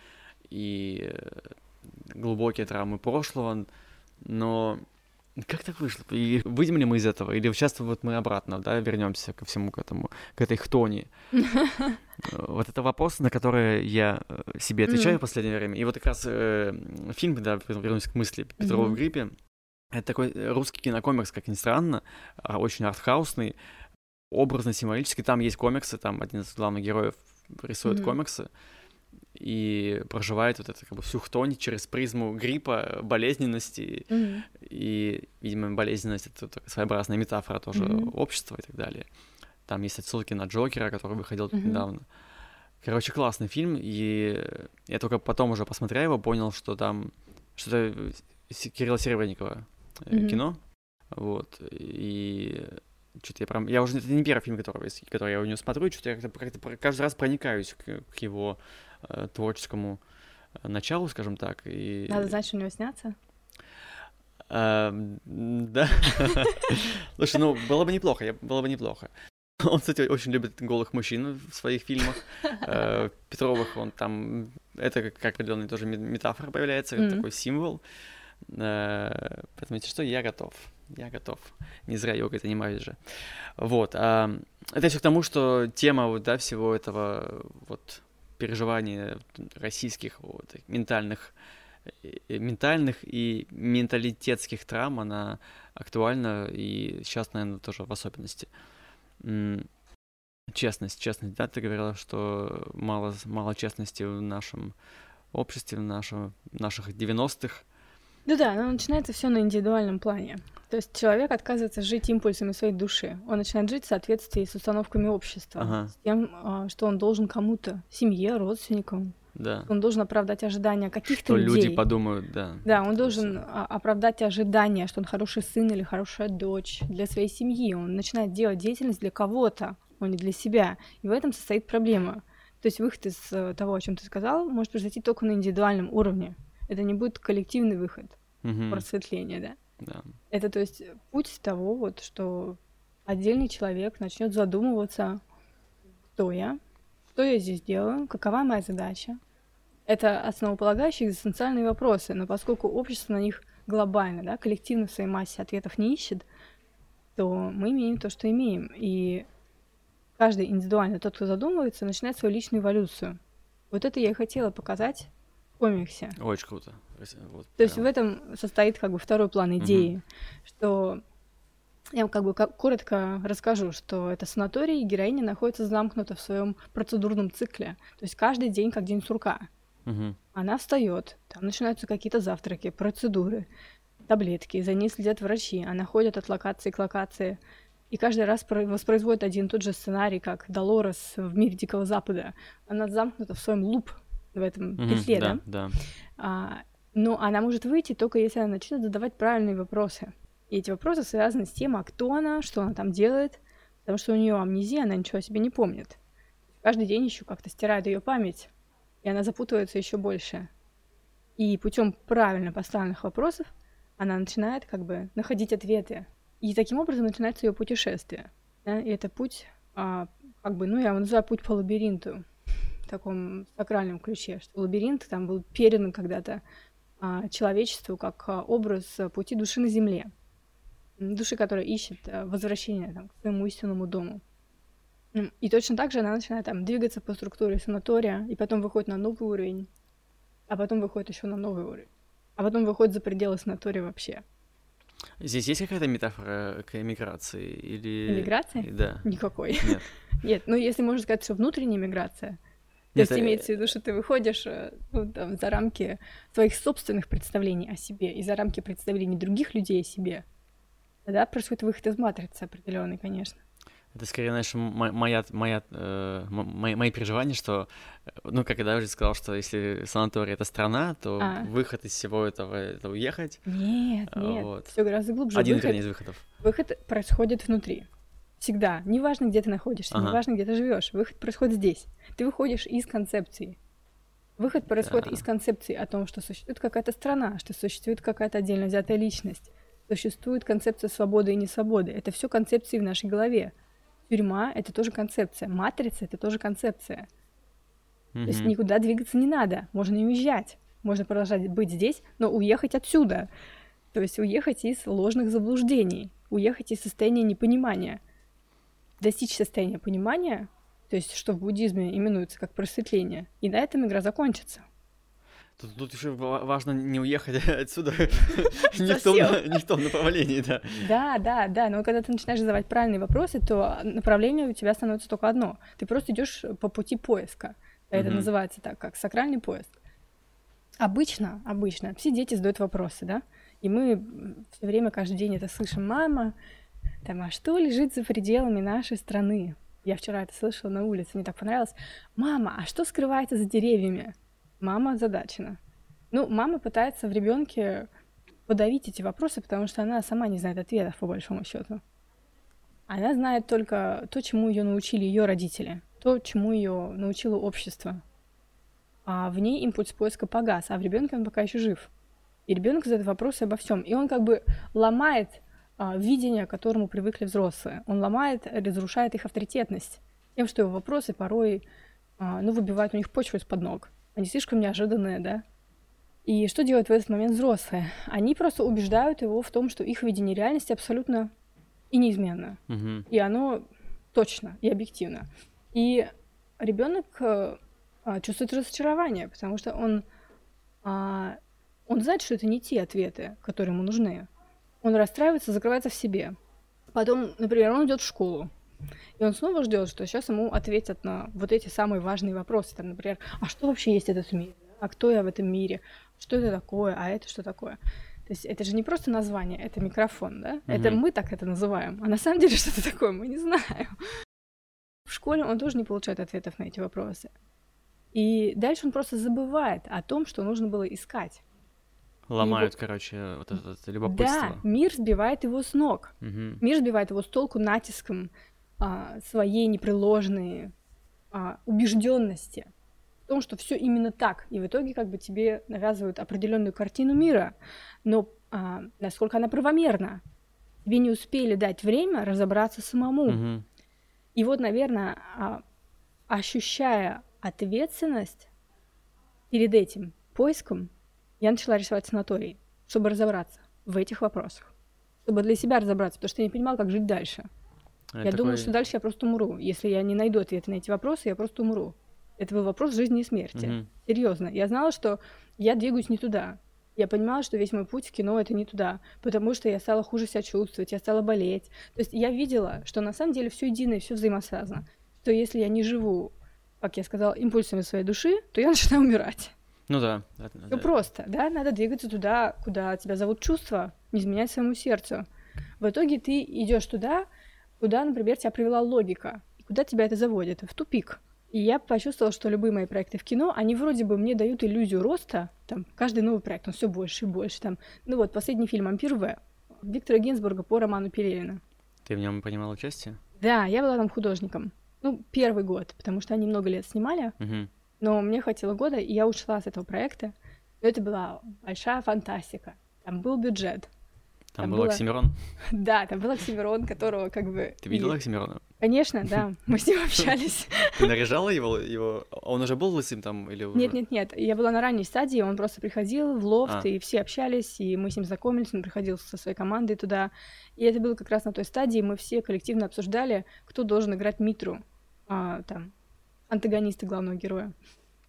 Speaker 1: и э, глубокие травмы прошлого, но как так вышло? И выйдем ли мы из этого? Или сейчас вот мы обратно, да, вернемся ко всему к этому, к этой хтони? Вот это вопрос, на который я э, себе отвечаю в последнее время. И вот как раз э, фильм, да, вернусь к мысли Петрова в гриппе, это такой русский кинокомикс, как ни странно, а, очень артхаусный, образно-символический. Там есть комиксы, там один из главных героев рисует комиксы. И проживает вот это как бы всю хтонь через призму гриппа, болезненности,
Speaker 2: Мгм.
Speaker 1: и, видимо, болезненность — это своеобразная метафора тоже
Speaker 2: Мгм.
Speaker 1: общества и так далее. Там есть отсылки на Джокера, который выходил
Speaker 2: Мгм.
Speaker 1: недавно. Короче, классный фильм, и я только потом уже посмотрел его, понял, что там что-то Кирилла Серебренникова
Speaker 2: Мгм.
Speaker 1: кино, вот, и что-то я прям, я уже, это не первый фильм, который, который я у него смотрю, что-то я как-то, как-то каждый раз проникаюсь к, к его э, творческому э, началу, скажем так, и...
Speaker 2: Надо знать, что у него снятся.
Speaker 1: Эм, Да. Слушай, ну, было бы неплохо, я- было бы неплохо. Он, кстати, очень любит голых мужчин в своих фильмах. Э, Петровых он там... Это как определенная тоже ме- метафора появляется, такой символ. Э, Поэтому, если что, я готов. Я готов. Не зря йогой занимаюсь же. Вот. а, Это все к тому, что тема вот, да, всего этого вот переживания российских вот, ментальных э, ментальных и менталитетских травм, она актуальна, и сейчас, наверное, тоже в особенности. Честность, честность, да, ты говорила, что мало, мало честности в нашем обществе, в нашем, наших 90-х.
Speaker 2: Ну да, но начинается все на индивидуальном плане. То есть человек отказывается жить импульсами своей души. Он начинает жить в соответствии с установками общества,
Speaker 1: Ага.
Speaker 2: с тем, а, что он должен кому-то, семье, родственникам.
Speaker 1: Да.
Speaker 2: Он должен оправдать ожидания каких-то
Speaker 1: Что
Speaker 2: людей.
Speaker 1: люди подумают, да.
Speaker 2: Да, он должен а, оправдать ожидания, что он хороший сын или хорошая дочь для своей семьи. Он начинает делать деятельность для кого-то, а не для себя. И в этом состоит проблема. То есть выход из э, того, о чем ты сказал, может произойти только на индивидуальном уровне. Это не будет коллективный выход,
Speaker 1: Мгм.
Speaker 2: просветление, да?
Speaker 1: Да.
Speaker 2: Это, то есть, путь того, вот, что отдельный человек начнет задумываться, кто я, что я здесь делаю, какова моя задача. Это основополагающие экзистенциальные вопросы, но поскольку общество на них глобально, да, коллективно в своей массе ответов не ищет, то мы имеем то, что имеем. И каждый индивидуально, тот, кто задумывается, начинает свою личную эволюцию. Вот это я и хотела показать комиксе.
Speaker 1: Очень круто. Вот
Speaker 2: То есть в
Speaker 1: прям.
Speaker 2: этом состоит как бы второй план идеи, что я как бы коротко расскажу, что это санаторий, и героиня находится замкнута в своем процедурном цикле. То есть каждый день как день сурка.
Speaker 1: Мгм.
Speaker 2: Она встает, там начинаются какие-то завтраки, процедуры, таблетки, за ней следят врачи, она ходит от локации к локации, и каждый раз про- воспроизводит один и тот же сценарий, как Долорес в мире Дикого Запада. Она замкнута в своем луп в этом петле,
Speaker 1: Да,
Speaker 2: да?
Speaker 1: да.
Speaker 2: А, но она может выйти только если она начнет задавать правильные вопросы. И эти вопросы связаны с тем, а кто она, что она там делает, потому что у нее амнезия, она ничего о себе не помнит. Каждый день еще как-то стирает ее память, и она запутывается еще больше. И путем правильно поставленных вопросов она начинает как бы находить ответы. И таким образом начинается ее путешествие. да, И это путь, а, как бы, ну, я его называю путь по лабиринту таком сакральном ключе, что лабиринт там был передан когда-то а, человечеству как а, образ а, пути души на земле. Души, которая ищет а, возвращение там, к своему истинному дому. И точно так же она начинает там двигаться по структуре санатория, и потом выходит на новый уровень, а потом выходит еще на новый уровень, а потом выходит за пределы санатория вообще.
Speaker 1: Здесь есть какая-то метафора к эмиграции или...
Speaker 2: Иммиграции?
Speaker 1: Да.
Speaker 2: Никакой.
Speaker 1: Нет.
Speaker 2: Нет, ну если можно сказать, что внутренняя миграция. То
Speaker 1: Нет,
Speaker 2: есть
Speaker 1: э,
Speaker 2: имеется в виду, что ты выходишь э, ну, там, за рамки своих собственных представлений о себе и за рамки представлений других людей о себе. Тогда происходит выход из матрицы определенный, конечно.
Speaker 1: Это скорее, знаешь, моя, моя, э, мои, мои переживания, что, э, ну, как я уже сказал, что если санаторий — это страна, то
Speaker 2: А.
Speaker 1: выход из всего этого — это уехать.
Speaker 2: Нет,
Speaker 1: А,
Speaker 2: нет,
Speaker 1: вот.
Speaker 2: все гораздо глубже.
Speaker 1: Один,
Speaker 2: выход,
Speaker 1: из выходов.
Speaker 2: выход происходит внутри. Всегда. Неважно, где ты находишься,
Speaker 1: Ага.
Speaker 2: неважно, где ты живешь. Выход происходит здесь. Ты выходишь из концепции. Выход происходит
Speaker 1: Да.
Speaker 2: из концепции о том, что существует какая-то страна, что существует какая-то отдельно взятая личность, существует концепция свободы и несвободы. Это все концепции в нашей голове. Тюрьма — это тоже концепция. Матрица — это тоже концепция. То есть никуда двигаться не надо. Можно не уезжать. Можно продолжать быть здесь, но уехать отсюда. То есть уехать из ложных заблуждений, уехать из состояния непонимания. Достичь состояния понимания, то есть что в буддизме именуется как просветление, и на этом игра закончится.
Speaker 1: Тут, тут еще ва- важно не уехать отсюда не в, том, не в том направлении, да.
Speaker 2: Да, да, да, но когда ты начинаешь задавать правильные вопросы, то направление у тебя становится только одно. Ты просто идешь по пути поиска. Это называется так, как сакральный поиск. Обычно, обычно все дети задают вопросы, да, и мы все время, каждый день это слышим. Мама, там, а что лежит за пределами нашей страны? Я вчера это слышала на улице, мне так понравилось. Мама, а что скрывается за деревьями? Мама озадачена. Ну, мама пытается в ребенке подавить эти вопросы, потому что она сама не знает ответов, по большому счету. Она знает только то, чему ее научили ее родители, то, чему ее научило общество. А в ней импульс поиска погас, а в ребенке он пока еще жив. И ребенок задает вопросы обо всем. И он как бы ломает видение, к которому привыкли взрослые. Он ломает, разрушает их авторитетность тем, что его вопросы порой а, ну, выбивают у них почву из-под ног. Они слишком неожиданные, да? И что делают в этот момент взрослые? Они просто убеждают его в том, что их видение реальности абсолютно и неизменно.
Speaker 1: Мгм.
Speaker 2: И оно точно и объективно. И ребенок э, а, чувствует разочарование, потому что он, а, он знает, что это не те ответы, которые ему нужны. Он расстраивается, закрывается в себе. Потом, например, он идет в школу, и он снова ждет, что сейчас ему ответят на вот эти самые важные вопросы. Там, например, а что вообще есть этот мир? А кто я в этом мире? Что это такое? А это что такое? То есть это же не просто название, это микрофон, да? Это
Speaker 1: Мгм.
Speaker 2: мы так это называем. А на самом деле что это такое, мы не знаем. В школе он тоже не получает ответов на эти вопросы. И дальше он просто забывает о том, что нужно было искать.
Speaker 1: Ломают, короче, вот это, это любопытство.
Speaker 2: Да, мир сбивает его с ног.
Speaker 1: Мгм.
Speaker 2: Мир сбивает его с толку натиском а, своей непреложной а, убежденности в том, что все именно так. И в итоге как бы тебе навязывают определенную картину мира, но а, насколько она правомерна. Тебе не успели дать время разобраться самому.
Speaker 1: Мгм.
Speaker 2: И вот, наверное, а, ощущая ответственность перед этим поиском, я начала рисовать санаторий, чтобы разобраться в этих вопросах. Чтобы для себя разобраться, потому что я не понимала, как жить дальше.
Speaker 1: Это
Speaker 2: я думала,
Speaker 1: такой-
Speaker 2: что дальше я просто умру. Если я не найду ответы на эти вопросы, я просто умру. Это был вопрос жизни и смерти.
Speaker 1: Мгм.
Speaker 2: Серьезно. Я знала, что я двигаюсь не туда. Я понимала, что весь мой путь в кино это не туда, потому что я стала хуже себя чувствовать, я стала болеть. То есть я видела, что на самом деле все едино и все взаимосвязано. Что если я не живу, как я сказала, импульсами своей души, то я начинаю умирать.
Speaker 1: Ну да. да.
Speaker 2: просто, да, надо двигаться туда, куда тебя зовут чувства, не изменять своему сердцу. В итоге ты идешь туда, куда, например, тебя привела логика, и куда тебя это заводит, в тупик. И я почувствовала, что любые мои проекты в кино, они вроде бы мне дают иллюзию роста, там, каждый новый проект, он все больше и больше, там. Ну вот, последний фильм «Ампир В» Виктора Гинзбурга по роману Пелевина.
Speaker 1: Ты в нем принимал участие?
Speaker 2: Да, я была там художником. Ну, первый год, потому что они много лет снимали,
Speaker 1: Мгм.
Speaker 2: Но мне хватило года, и я ушла с этого проекта. Но это была большая фантастика. Там был бюджет.
Speaker 1: Там,
Speaker 2: Там
Speaker 1: был
Speaker 2: было-
Speaker 1: Оксимирон.
Speaker 2: Да, там был Оксимирон, которого как бы...
Speaker 1: Ты видела
Speaker 2: и-
Speaker 1: Оксимирона?
Speaker 2: Конечно, да, мы с ним общались.
Speaker 1: Ты наряжала его? его... Он уже был лысым там или уже?
Speaker 2: Нет, нет, нет, я была на ранней стадии, он просто приходил в лофт,
Speaker 1: А.
Speaker 2: и все общались, и мы с ним знакомились, он приходил со своей командой туда. И это было как раз на той стадии, мы все коллективно обсуждали, кто должен играть Митру, а, там, антагониста главного героя.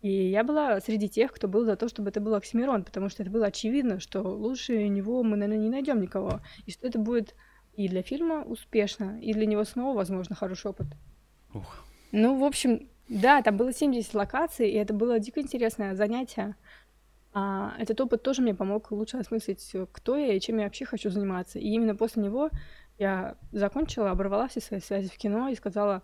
Speaker 2: И я была среди тех, кто был за то, чтобы это был Оксимирон, потому что это было очевидно, что лучше него мы, наверное, не найдем никого. И что это будет и для фильма успешно, и для него снова, возможно, хороший опыт.
Speaker 1: Ух.
Speaker 2: Ну, в общем, да, там было 70 локаций, и это было дико интересное занятие. А, этот опыт тоже мне помог лучше осмыслить, кто я и чем я вообще хочу заниматься. И именно после него я закончила, оборвала все свои связи в кино и сказала,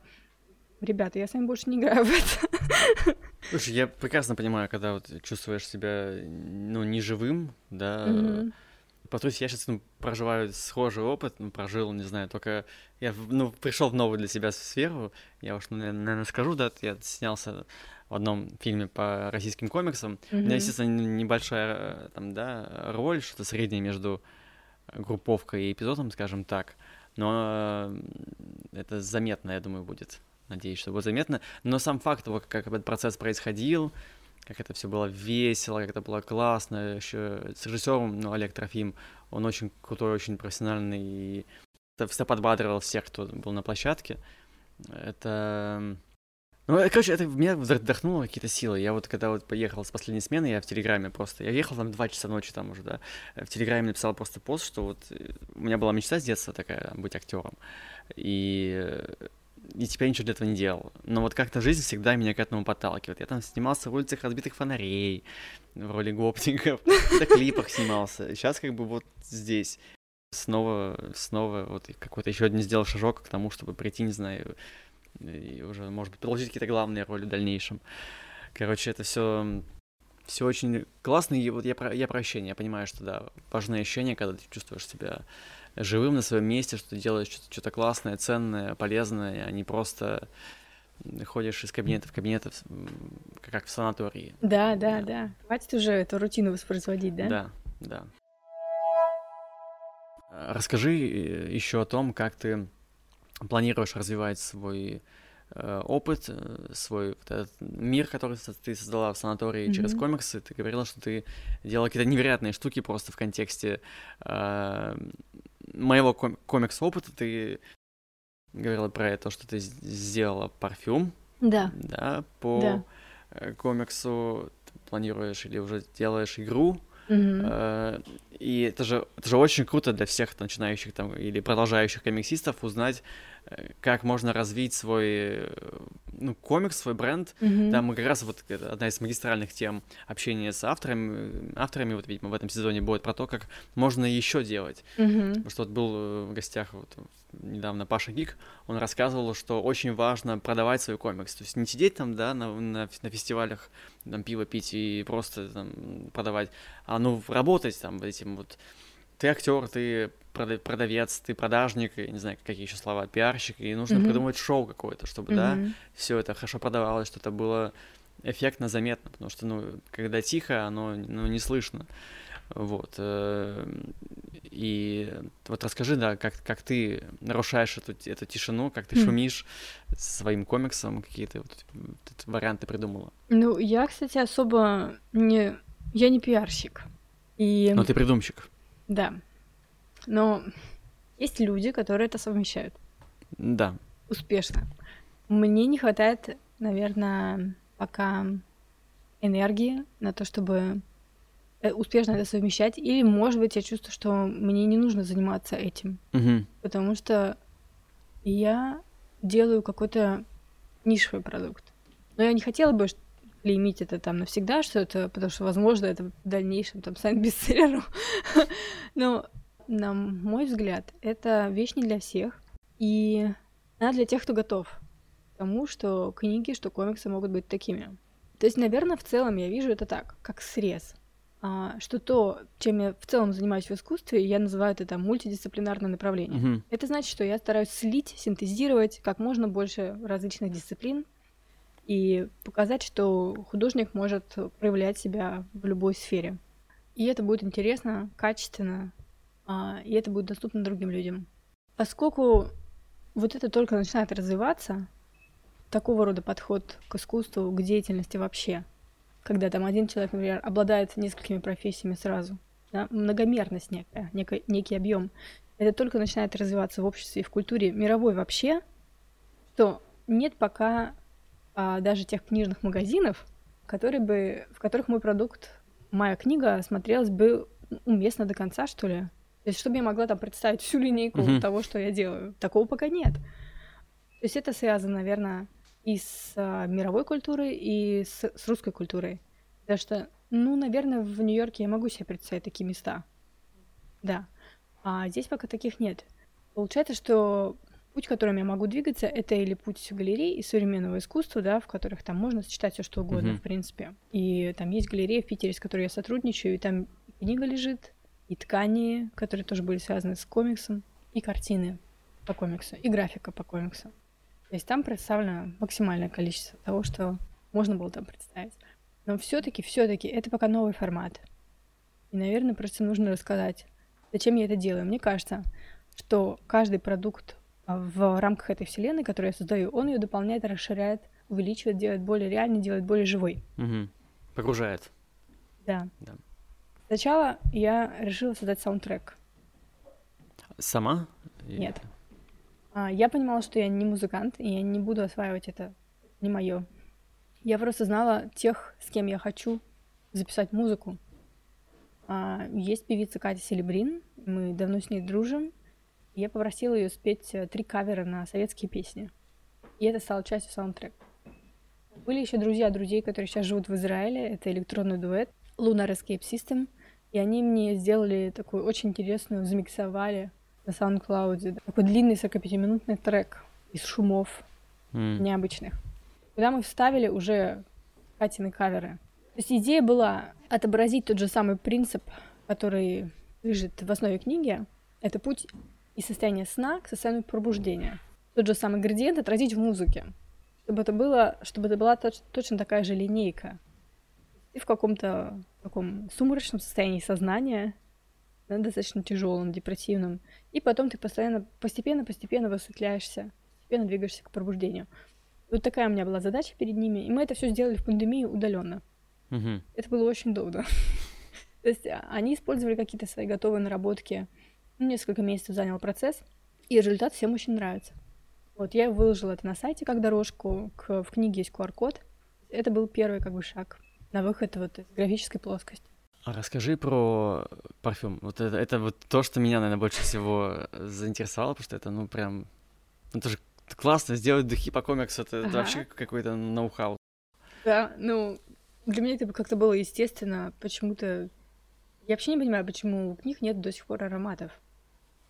Speaker 2: ребята, я с вами больше не играю в это.
Speaker 1: Слушай, я прекрасно понимаю, когда вот чувствуешь себя, ну, неживым, да.
Speaker 2: Мгм.
Speaker 1: Повторюсь, я сейчас ну, проживаю схожий опыт, ну, прожил, не знаю, только я ну, пришел в новую для себя сферу, я уж, ну, наверное, скажу, да, я снялся в одном фильме по российским комиксам. У меня, естественно, небольшая э, там, да, роль, что-то среднее между групповкой и эпизодом, скажем так, но э, это заметно, я думаю, будет. Надеюсь, что будет заметно. Но сам факт того, как этот процесс происходил, как это все было весело, как это было классно, еще с режиссером, ну, Олег Трофим, он очень крутой, очень профессиональный, и это всегда подбадривал всех, кто был на площадке. Это... Ну, э, короче, это меня вдох- вдохнуло какие-то силы. Я вот когда вот поехал с последней смены, я в Телеграме просто... Я ехал там 2 часа ночи там уже, да. э, В Телеграме написал просто пост, что вот э, у меня была мечта с детства такая, быть актером. И и теперь ничего для этого не делал. Но вот как-то жизнь всегда меня к этому подталкивает. Я там снимался в улицах разбитых фонарей, в роли гопников, на клипах снимался. Сейчас как бы вот здесь снова, снова вот какой-то еще один сделал шажок к тому, чтобы прийти, не знаю, и уже, может быть, получить какие-то главные роли в дальнейшем. Короче, это все все очень классно, и вот я, про, я про я понимаю, что, да, важное ощущение, когда ты чувствуешь себя живым на своем месте, что ты делаешь что-то, что-то классное, ценное, полезное, а не просто ходишь из кабинета в кабинет, как в санатории.
Speaker 2: Да, да, да, да. Хватит уже эту рутину воспроизводить, да?
Speaker 1: Да, да. Расскажи э, еще о том, как ты планируешь развивать свой Э, опыт, э, свой вот этот мир, который ты создала в санатории mm-hmm. через комиксы. Ты говорила, что ты делала какие-то невероятные штуки просто в контексте э, моего ком- комикс-опыта. Ты говорила про то, что ты сделала парфюм.
Speaker 2: Да.
Speaker 1: Да, по да. Э, комиксу ты планируешь или уже делаешь игру. Mm-hmm. И это же, это же очень круто для всех начинающих там или продолжающих комиксистов узнать, как можно развить свой э, ну, комикс, свой бренд. Mm-hmm. Там как раз вот одна из магистральных тем общения с авторами, авторами вот, видимо, в этом сезоне будет про то, как можно еще делать. Mm-hmm. Потому что вот был э, в гостях вот недавно Паша Гик, он рассказывал, что очень важно продавать свой комикс. То есть не сидеть там, да, на, на, на фестивалях, там, пиво пить и просто там продавать, а ну работать там этим вот ты актер, ты продавец, ты продажник, я не знаю, какие еще слова, пиарщик, и нужно mm-hmm. придумать шоу какое-то, чтобы, mm-hmm. да, все это хорошо продавалось, что это было эффектно заметно, потому что, ну, когда тихо, оно, ну, не слышно. Вот. Э, и вот расскажи, да, как, как ты нарушаешь эту, эту тишину, как ты mm. шумишь своим комиксом, какие ты вот, варианты придумала?
Speaker 2: Ну, я, кстати, особо не... Я не пиарщик. И...
Speaker 1: Но ты придумщик.
Speaker 2: Да. Но есть люди, которые это совмещают.
Speaker 1: Да.
Speaker 2: Успешно. Мне не хватает, наверное, пока энергии на то, чтобы э, успешно это совмещать. Или, может быть, я чувствую, что мне не нужно заниматься этим.
Speaker 1: Угу.
Speaker 2: Потому что я делаю какой-то нишевый продукт. Но я не хотела бы клеймить это там навсегда, что это, потому что, возможно, это в дальнейшем там станет бестселлером. Но, на мой взгляд, это вещь не для всех. И она для тех, кто готов к тому, что книги, что комиксы могут быть такими. То есть, наверное, в целом я вижу это так, как срез. А, что то, чем я в целом занимаюсь в искусстве, я называю это там мультидисциплинарное направление.
Speaker 1: Uh-huh.
Speaker 2: Это значит, что я стараюсь слить, синтезировать как можно больше различных дисциплин, и показать, что художник может проявлять себя в любой сфере. И это будет интересно, качественно, и это будет доступно другим людям. Поскольку вот это только начинает развиваться, такого рода подход к искусству, к деятельности вообще, когда там один человек, например, обладает несколькими профессиями сразу, да, многомерность некая, некий, некий объем, это только начинает развиваться в обществе и в культуре мировой вообще, то нет пока а, даже тех книжных магазинов, которые бы, в которых мой продукт, моя книга смотрелась бы уместно до конца, что ли. То есть, чтобы я могла там представить всю линейку mm-hmm. того, что я делаю. Такого пока нет. То есть это связано, наверное, и с а, мировой культурой, и с, с русской культурой. Потому что, ну, наверное, в Нью-Йорке я могу себе представить такие места. Да. А здесь пока таких нет. Получается, что путь, которым я могу двигаться, это или путь галерей и современного искусства, да, в которых там можно сочетать все что угодно, mm-hmm. в принципе. И там есть галерея в Питере, с которой я сотрудничаю, и там книга лежит, и ткани, которые тоже были связаны с комиксом, и картины по комиксу, и графика по комиксу. То есть там представлено максимальное количество того, что можно было там представить. Но все-таки, все-таки это пока новый формат. И, наверное, просто нужно рассказать, зачем я это делаю. Мне кажется, что каждый продукт а, в рамках этой вселенной, которую я создаю, он ее дополняет, расширяет, увеличивает, делает более реальной, делает более живой.
Speaker 1: Угу. Погружает.
Speaker 2: Да. да. Сначала я решила создать саундтрек.
Speaker 1: Сама?
Speaker 2: Нет. А, я понимала, что я не музыкант, и я не буду осваивать это, не мое. Я просто знала тех, с кем я хочу записать музыку. А, есть певица Катя Селебрин, мы давно с ней дружим, я попросила ее спеть э, три кавера на советские песни. И это стало частью саундтрека. Были еще друзья друзей, которые сейчас живут в Израиле. Это электронный дуэт Lunar Escape System. И они мне сделали такую очень интересную, замиксовали на SoundCloud такой длинный 45-минутный трек из шумов mm. необычных. Куда мы вставили уже Катины каверы. То есть идея была отобразить тот же самый принцип, который лежит в основе книги. Это путь из состояния сна к состоянию пробуждения. Тот же самый градиент отразить в музыке. Чтобы это было, чтобы это была точ- точно такая же линейка. Ты в каком-то таком сумрачном состоянии сознания, да, достаточно тяжелом, депрессивном. И потом ты постоянно, постепенно-постепенно высветляешься, постепенно двигаешься к пробуждению. Вот такая у меня была задача перед ними, и мы это все сделали в пандемию удаленно.
Speaker 1: Угу.
Speaker 2: Это было очень долго. То есть а, они использовали какие-то свои готовые наработки. Ну, несколько месяцев занял процесс, и результат всем очень нравится. Вот я выложила это на сайте как дорожку, к, в книге есть QR-код. Это был первый как бы шаг на выход вот из графической плоскости.
Speaker 1: А расскажи про парфюм. Вот это, это вот то, что меня, наверное, больше всего заинтересовало, потому что это, ну, прям... Ну, это же классно, сделать духи по комиксу, это, ага. это вообще какой-то ноу-хау.
Speaker 2: Да, ну, для меня это как-то было естественно, почему-то... Я вообще не понимаю, почему у них нет до сих пор ароматов.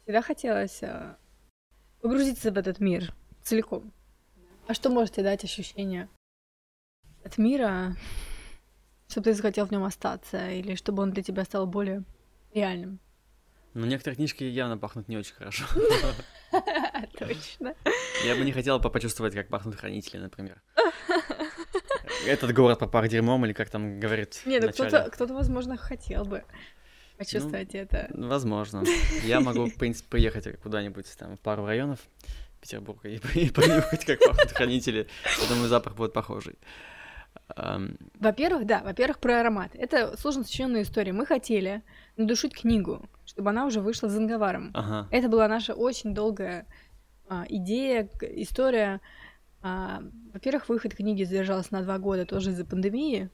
Speaker 2: Всегда хотелось а, погрузиться в этот мир целиком. А что можете дать ощущение от мира, чтобы ты захотел в нем остаться, или чтобы он для тебя стал более реальным?
Speaker 1: Ну, некоторые книжки явно пахнут не очень хорошо.
Speaker 2: Точно.
Speaker 1: Я бы не хотела почувствовать, как пахнут хранители, например. Этот город попах дерьмом, или как там говорит
Speaker 2: Нет, ну кто-то, кто-то, возможно, хотел бы почувствовать ну, это.
Speaker 1: Возможно. Я могу, в принципе, приехать куда-нибудь там в пару районов Петербурга и, и понюхать, как пахнут хранители. Я думаю, запах будет похожий.
Speaker 2: Во-первых, да, во-первых, про аромат. Это сложно сочиненная история. Мы хотели надушить книгу, чтобы она уже вышла за Анговаром.
Speaker 1: Ага.
Speaker 2: Это была наша очень долгая а, идея, история. А, во-первых, выход книги задержался на два года тоже из-за пандемии.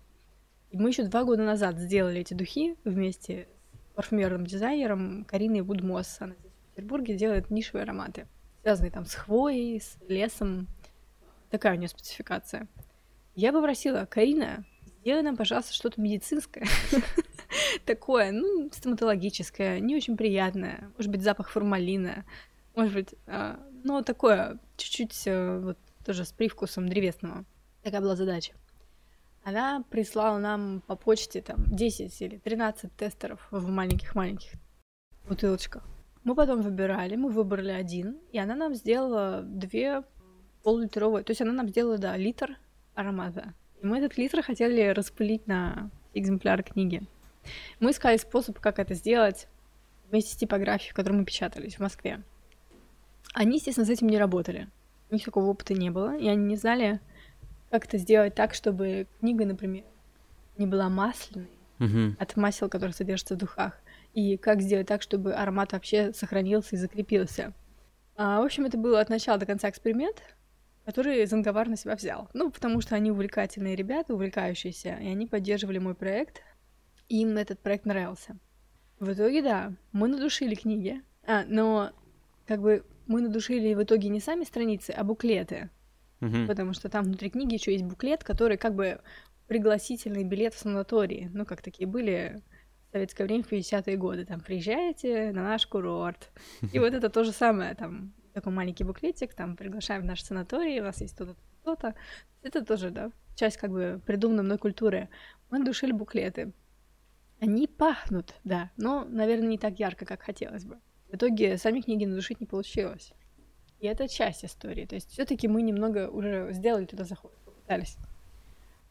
Speaker 2: И мы еще два года назад сделали эти духи вместе с парфюмерным дизайнером Кариной Вудмос. Она здесь в Петербурге делает нишевые ароматы, связанные там с хвоей, с лесом. Такая у нее спецификация. Я попросила, Карина, сделай нам, пожалуйста, что-то медицинское. Такое, ну, стоматологическое, не очень приятное. Может быть, запах формалина. Может быть, а, ну, такое, чуть-чуть э, вот тоже с привкусом древесного. Такая была задача. Она прислала нам по почте там 10 или 13 тестеров в маленьких-маленьких бутылочках. Мы потом выбирали, мы выбрали один, и она нам сделала две полулитровые, то есть она нам сделала, да, литр аромата. И мы этот литр хотели распылить на экземпляр книги. Мы искали способ, как это сделать вместе с типографией, в которой мы печатались в Москве. Они, естественно, с этим не работали. У них такого опыта не было, и они не знали, как это сделать так, чтобы книга, например, не была масляной
Speaker 1: uh-huh.
Speaker 2: от масел, которые содержатся в духах, и как сделать так, чтобы аромат вообще сохранился и закрепился. А, в общем, это был от начала до конца эксперимент, который Занговар на себя взял. Ну, потому что они увлекательные ребята, увлекающиеся, и они поддерживали мой проект. И им этот проект нравился. В итоге, да, мы надушили книги, а, но как бы мы надушили в итоге не сами страницы, а буклеты.
Speaker 1: Uh-huh.
Speaker 2: Потому что там внутри книги еще есть буклет, который как бы пригласительный билет в санатории. Ну, как такие были в советское время в 50-е годы. Там, приезжаете на наш курорт. И вот это то же самое, там, такой маленький буклетик, там приглашаем в наш санаторий, у нас есть то-то, то-то. Это тоже, да, часть как бы придуманной мной культуры. Мы надушили буклеты. Они пахнут, да, но, наверное, не так ярко, как хотелось бы. В итоге сами книги надушить не получилось. И это часть истории. То есть все-таки мы немного уже сделали туда заход, попытались.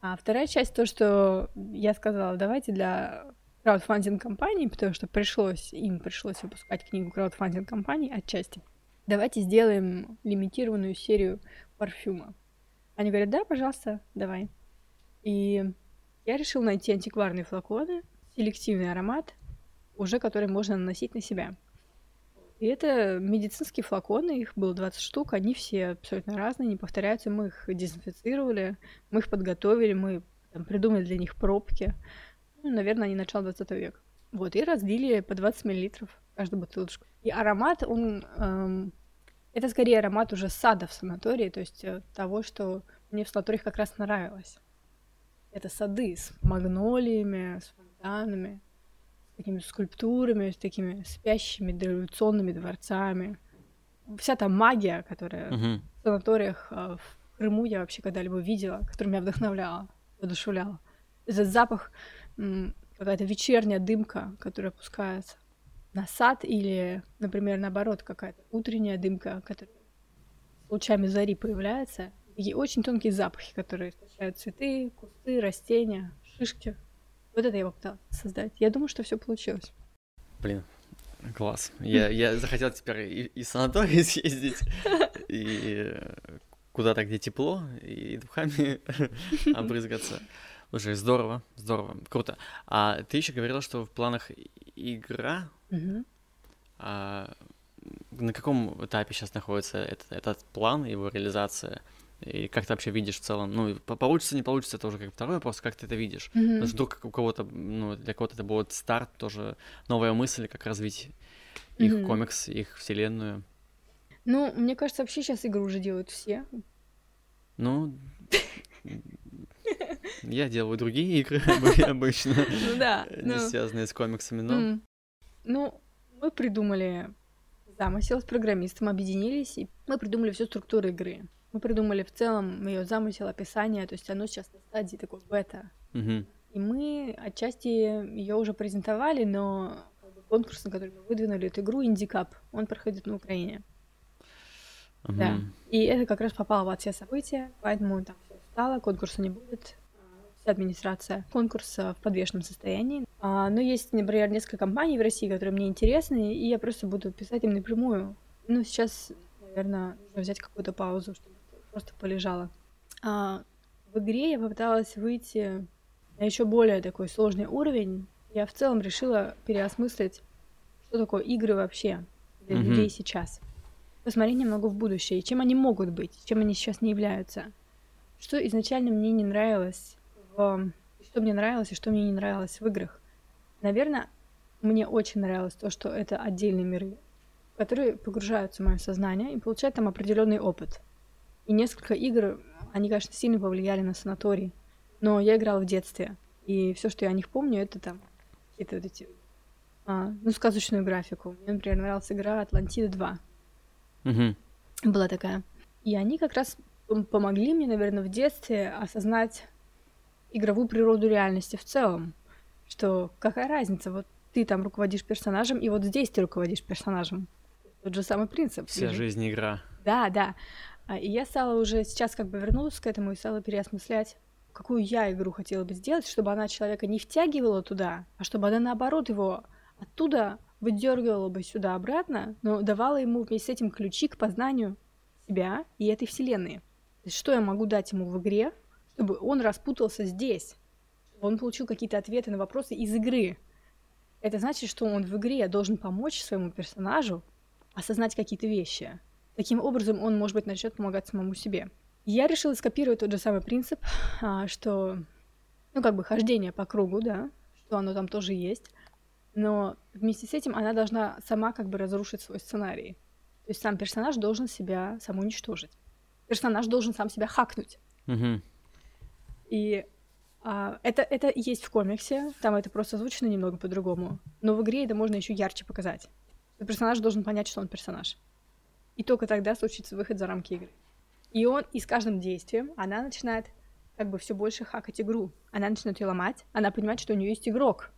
Speaker 2: А вторая часть то, что я сказала, давайте для краудфандинг компании, потому что пришлось, им пришлось выпускать книгу краудфандинг компании отчасти давайте сделаем лимитированную серию парфюма. Они говорят, да, пожалуйста, давай. И я решил найти антикварные флаконы, селективный аромат, уже который можно наносить на себя. И это медицинские флаконы, их было 20 штук, они все абсолютно разные, не повторяются. Мы их дезинфицировали, мы их подготовили, мы там, придумали для них пробки. Ну, наверное, они начало 20 века. Вот, и разлили по 20 миллилитров каждую бутылочку. И аромат, он эм, Это скорее аромат уже сада в санатории, то есть э, того, что мне в санаториях как раз нравилось. Это сады с магнолиями, с фонтанами, с такими скульптурами, с такими спящими дореволюционными дворцами. Вся та магия, которая
Speaker 1: Мгм.
Speaker 2: в санаториях э, в Крыму я вообще когда-либо видела, которая меня вдохновляла, воодушевляла. Этот запах, какая-то вечерняя дымка, которая опускается на сад, или, например, наоборот, какая-то утренняя дымка, которая лучами зари появляется. И очень тонкие запахи, которые источают цветы, кусты, растения, шишки. Вот это я попыталась создать. Я думаю, что все получилось.
Speaker 1: Блин, класс. Я, я захотел теперь и, и санаторий съездить, и куда-то, где тепло, и духами обрызгаться. Слушай, здорово, здорово, круто. А ты еще говорила, что в планах игра.
Speaker 2: Мгм.
Speaker 1: А на каком этапе сейчас находится этот, этот план, его реализация? И как ты вообще видишь в целом? Ну, по- получится, не получится, это уже как второй вопрос, как ты это видишь?
Speaker 2: Мгм.
Speaker 1: Потому что вдруг у кого-то, ну, для кого-то это будет старт, тоже новая мысль, как развить их
Speaker 2: Мгм.
Speaker 1: комикс, их вселенную.
Speaker 2: Ну, мне кажется, вообще сейчас игры уже делают все.
Speaker 1: Ну, я делаю другие игры обы- обычно,
Speaker 2: Ну да.
Speaker 1: не
Speaker 2: ну.
Speaker 1: связанные с комиксами, но...
Speaker 2: Ну, мы придумали замысел с программистом, объединились, и мы придумали всю структуру игры. Мы придумали в целом ее замысел, описание, то есть оно сейчас на стадии такой бета. И мы отчасти ее уже презентовали, но конкурс, на который мы выдвинули эту игру, Индикап, он проходит на Украине. Да.
Speaker 1: Мгм.
Speaker 2: И это как раз попало во все события, поэтому там все встало, конкурса не будет. Администрация конкурса в подвешенном состоянии. А, но есть, например, несколько компаний в России, которые мне интересны, и я просто буду писать им напрямую. Ну, сейчас, наверное, нужно взять какую-то паузу, чтобы просто полежало. А, в игре я попыталась выйти на еще более такой сложный уровень. Я в целом решила переосмыслить, что такое игры вообще для
Speaker 1: Мгм.
Speaker 2: людей сейчас посмотреть немного в будущее, чем они могут быть, чем они сейчас не являются. Что изначально мне не нравилось, в... что мне нравилось и что мне не нравилось в играх. Наверное, мне очень нравилось то, что это отдельные миры, которые погружаются в мое сознание и получают там определенный опыт. И несколько игр, они, конечно, сильно повлияли на санаторий, но я играла в детстве, и все, что я о них помню, это там какие-то вот эти, а, ну, сказочную графику. Мне, например, нравилась игра Атлантида 2
Speaker 1: Мгм.
Speaker 2: была такая. И они как раз пом- помогли мне, наверное, в детстве осознать игровую природу реальности в целом. Что какая разница, вот ты там руководишь персонажем, и вот здесь ты руководишь персонажем. Тот же самый принцип.
Speaker 1: Вся
Speaker 2: лежит.
Speaker 1: жизнь игра.
Speaker 2: Да, да. А, И я стала уже сейчас как бы вернулась к этому и стала переосмыслять, какую я игру хотела бы сделать, чтобы она человека не втягивала туда, а чтобы она наоборот его оттуда выдергивала бы сюда обратно, но давала ему вместе с этим ключи к познанию себя и этой вселенной. То есть что я могу дать ему в игре, чтобы он распутался здесь, он получил какие-то ответы на вопросы из игры. Это значит, что он в игре должен помочь своему персонажу осознать какие-то вещи. Таким образом, он, может быть, начнет помогать самому себе. Я решила скопировать тот же самый принцип, а, что, ну, как бы хождение по кругу, да, что оно там тоже есть, но вместе с этим она должна сама как бы разрушить свой сценарий. То есть сам персонаж должен себя самоуничтожить. Персонаж должен сам себя хакнуть.
Speaker 1: Мгм.
Speaker 2: И а, это, это есть в комиксе, там это просто озвучено немного по-другому. Но в игре это можно еще ярче показать. Персонаж должен понять, что он персонаж. И только тогда случится выход за рамки игры. И он, и с каждым действием она начинает как бы все больше хакать игру. Она начинает ее ломать, она понимает, что у нее есть игрок.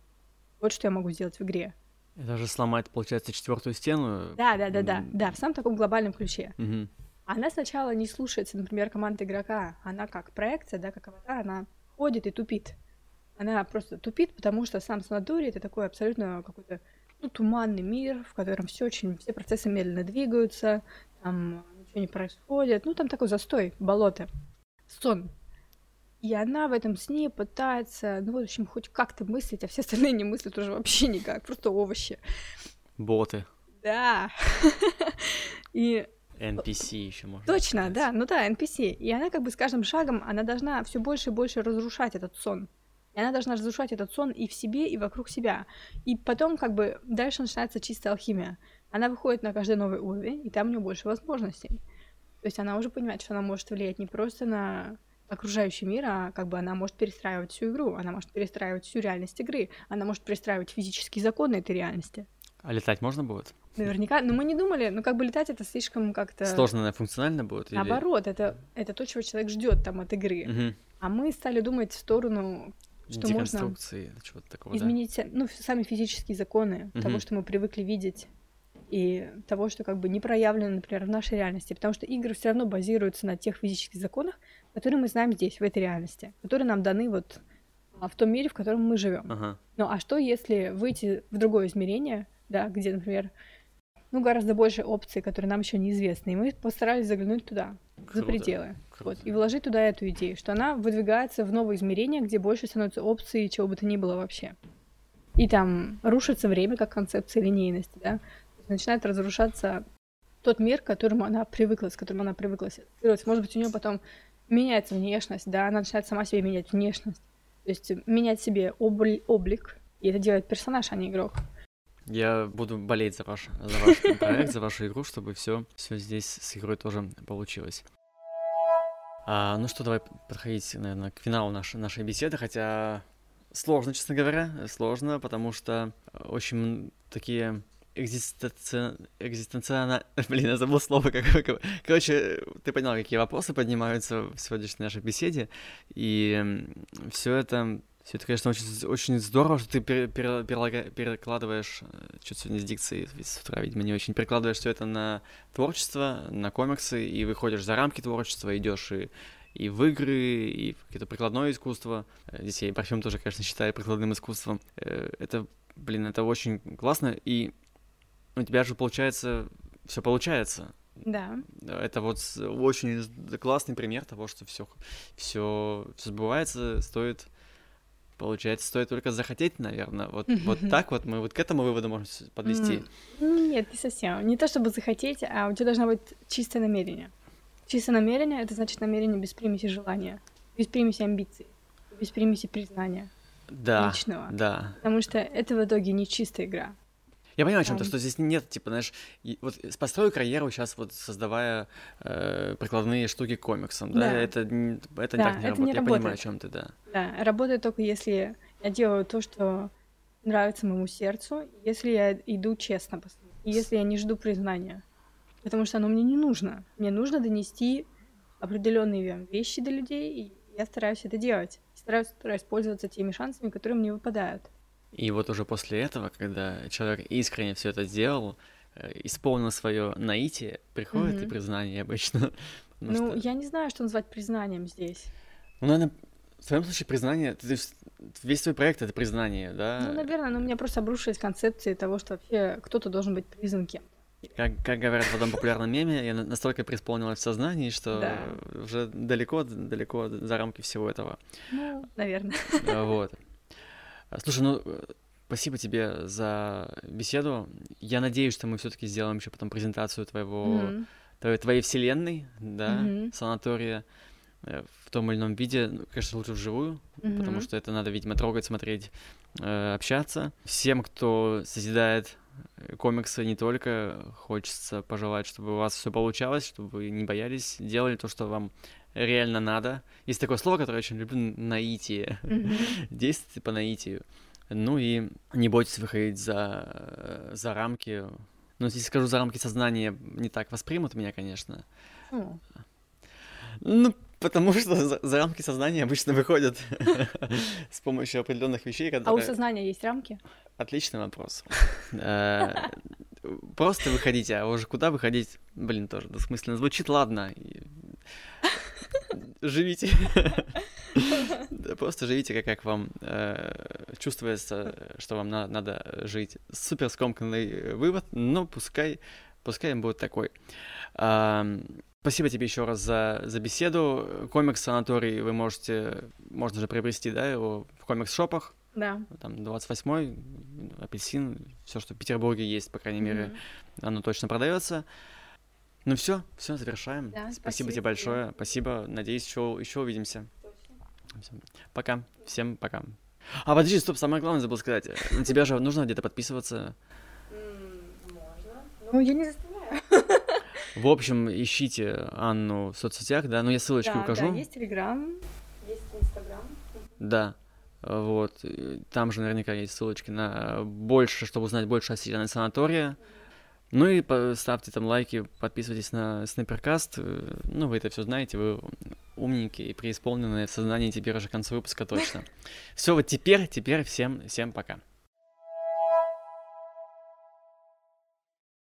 Speaker 2: Вот что я могу сделать в игре.
Speaker 1: Это же сломать, получается, четвертую стену.
Speaker 2: Да, да, да, да, да, в самом таком глобальном ключе.
Speaker 1: мгм.
Speaker 2: Она сначала не слушается, например, команды игрока. Она как проекция, да, как аватар, она ходит и тупит. Она просто тупит, потому что сам санаторий это такой абсолютно какой-то ну, туманный мир, в котором все очень, все процессы медленно двигаются, там ничего не происходит. Ну, там такой застой, болото, сон. И она в этом сне пытается, ну, в общем, хоть как-то мыслить, а все остальные не мыслят уже вообще никак, просто овощи.
Speaker 1: Боты.
Speaker 2: Да. И
Speaker 1: NPC еще можно
Speaker 2: Точно,
Speaker 1: сказать.
Speaker 2: да, ну да, NPC. И она как бы с каждым шагом, она должна все больше и больше разрушать этот сон. И она должна разрушать этот сон и в себе, и вокруг себя. И потом как бы дальше начинается чистая алхимия. она выходит на каждый новый уровень, и там у нее больше возможностей. То есть она уже понимает, что она может влиять не просто на окружающий мир, а как бы она может перестраивать всю игру, она может перестраивать всю реальность игры, она может перестраивать физические законы этой реальности.
Speaker 1: А летать можно будет?
Speaker 2: Наверняка, но мы не думали, ну как бы летать это слишком как-то...
Speaker 1: Сложно, функционально будет?
Speaker 2: Или... Наоборот, это, это то, чего человек ждет там от игры.
Speaker 1: Угу.
Speaker 2: А мы стали думать в сторону, что можно
Speaker 1: чего-то такого,
Speaker 2: изменить
Speaker 1: да?
Speaker 2: ну, сами физические законы
Speaker 1: Мгм.
Speaker 2: того, что мы привыкли видеть, и того, что как бы не проявлено, например, в нашей реальности. Потому что игры все равно базируются на тех физических законах, которые мы знаем здесь, в этой реальности, которые нам даны вот а, в том мире, в котором мы живем.
Speaker 1: Ага.
Speaker 2: Ну а что, если выйти в другое измерение, да, где, например, ну, гораздо больше опций, которые нам еще неизвестны, и мы постарались заглянуть туда, за
Speaker 1: Круто,
Speaker 2: пределы.
Speaker 1: круто.
Speaker 2: Вот, и вложить туда эту идею, что она выдвигается в новое измерение, где больше становится опций, чего бы то ни было вообще. И там рушится время как концепция линейности, да. Начинает разрушаться тот мир, к которому она привыкла, с которым она привыкла ассоциироваться. Может быть, у нее потом меняется внешность, да, она начинает сама себе менять внешность. То есть менять себе обль- облик, и это делает персонаж, а не игрок.
Speaker 1: Я буду болеть за ваш, за ваш проект, за вашу игру, чтобы все, все здесь с игрой тоже получилось. А, ну что, давай подходить, наверное, к финалу нашей, нашей беседы, хотя сложно, честно говоря, сложно, потому что очень такие экзистенци... экзистенциально... Блин, я забыл слово. Как- Короче, ты понял, какие вопросы поднимаются в сегодняшней нашей беседе, и все это все это, конечно, очень, очень здорово, что ты пере- пере- перелага- перекладываешь, что-то сегодня с дикцией с утра, видимо, не очень, перекладываешь все это на творчество, на комиксы, и выходишь за рамки творчества, идешь и, и в игры, и в какое-то прикладное искусство. Э, Здесь я и парфюм тоже, конечно, считаю прикладным искусством. Э, Это, блин, это очень классно, и у тебя же получается, все получается.
Speaker 2: Да.
Speaker 1: Это вот очень классный пример того, что все, все сбывается, стоит, получается, стоит только захотеть, наверное. Вот, вот так вот мы вот к этому выводу можем подвести.
Speaker 2: Ну, Нет, не совсем. Не то чтобы захотеть, а у тебя должно быть чистое намерение. Чистое намерение — это значит намерение без примеси желания, без примеси амбиций, без примеси признания
Speaker 1: Да,
Speaker 2: личного.
Speaker 1: да.
Speaker 2: Потому что это в итоге не чистая игра.
Speaker 1: Я понимаю, о чем то,
Speaker 2: Ам.
Speaker 1: что здесь нет, типа, знаешь, вот построю карьеру сейчас вот создавая э, прикладные штуки к комиксам, да,
Speaker 2: Да.
Speaker 1: это, это
Speaker 2: Да,
Speaker 1: так не
Speaker 2: это
Speaker 1: работает.
Speaker 2: не
Speaker 1: Я понимаю, о
Speaker 2: работает.
Speaker 1: чем ты, да.
Speaker 2: Да, работает только если я делаю то, что нравится моему сердцу, если я иду честно, и если я не жду признания. Потому что оно мне не нужно. Мне нужно донести определенные вещи до людей, и я стараюсь это делать. Стараюсь, стараюсь пользоваться теми шансами, которые мне выпадают.
Speaker 1: И вот уже после этого, когда человек искренне все это сделал, э, исполнил свое наитие, приходит и
Speaker 2: Мгм.
Speaker 1: признание обычно.
Speaker 2: Ну,
Speaker 1: что-
Speaker 2: я не знаю, что назвать признанием здесь.
Speaker 1: Ну, наверное, в твоем случае признание, ты- весь твой проект это признание, да?
Speaker 2: Ну, наверное, но у меня просто обрушились концепции того, что вообще кто-то должен быть признан кем.
Speaker 1: Как, как говорят в одном популярном меме, я на- настолько преисполнилась в сознании, что
Speaker 2: Да.
Speaker 1: уже далеко, далеко за рамки всего этого.
Speaker 2: Ну, наверное.
Speaker 1: Вот. А, Слушай, ну, э, спасибо тебе за беседу. Я надеюсь, что мы все-таки сделаем еще потом презентацию твоего,
Speaker 2: Мгм.
Speaker 1: твоей, твоей вселенной, да,
Speaker 2: Мгм.
Speaker 1: санатория э, в том или ином виде. Ну, конечно, лучше вживую, потому
Speaker 2: Мгм.
Speaker 1: что это надо, видимо, трогать, смотреть, э, общаться. Всем, кто созидает комиксы не только, хочется пожелать, чтобы у вас все получалось, чтобы вы не боялись, делали то, что вам реально надо. Есть такое слово, которое я очень люблю, наитие.
Speaker 2: Мгм.
Speaker 1: Действуйте по наитию. Ну и не бойтесь выходить за, э, за рамки. Ну, если скажу за рамки сознания, не так воспримут меня, конечно.
Speaker 2: Ну,
Speaker 1: Ну, потому что за, за рамки сознания обычно выходят с помощью определенных вещей,
Speaker 2: А у
Speaker 1: которые...
Speaker 2: сознания есть рамки?
Speaker 1: Отличный вопрос. Э, Просто выходите, а уже куда выходить, блин, тоже двусмысленно звучит, ладно. Живите. Просто живите, как, как вам э, чувствуется, что вам на- надо жить. Супер скомканный э, вывод, но пускай, пускай он будет такой. Спасибо тебе еще раз за, за беседу. Комикс «Санаторий» вы можете, можно же приобрести, да, его в комикс-шопах
Speaker 2: Да.
Speaker 1: там 28-й, апельсин, все, что в Петербурге есть, по крайней мере,
Speaker 2: Мгм.
Speaker 1: оно точно продается. Ну все, все, завершаем.
Speaker 2: Да,
Speaker 1: спасибо,
Speaker 2: спасибо
Speaker 1: тебе
Speaker 2: тебе.
Speaker 1: большое. Спасибо. Надеюсь, еще, еще увидимся. Всё. Пока. Всем пока. А, подожди, стоп, самое главное забыл сказать. На тебя же нужно где-то подписываться.
Speaker 2: Можно. Ну, я не заставляю.
Speaker 1: В общем, ищите Анну в соцсетях, да, но я ссылочки
Speaker 2: да,
Speaker 1: укажу.
Speaker 2: Да, есть Телеграм, есть Инстаграм.
Speaker 1: Да, вот, там же наверняка есть ссылочки на больше, чтобы узнать больше о Северной санатории. Ну и ставьте там лайки, подписывайтесь на Снайперкаст. Ну, вы это все знаете, вы умненькие и преисполненные в сознании теперь уже к концу выпуска точно. Все, вот теперь, теперь всем, всем пока.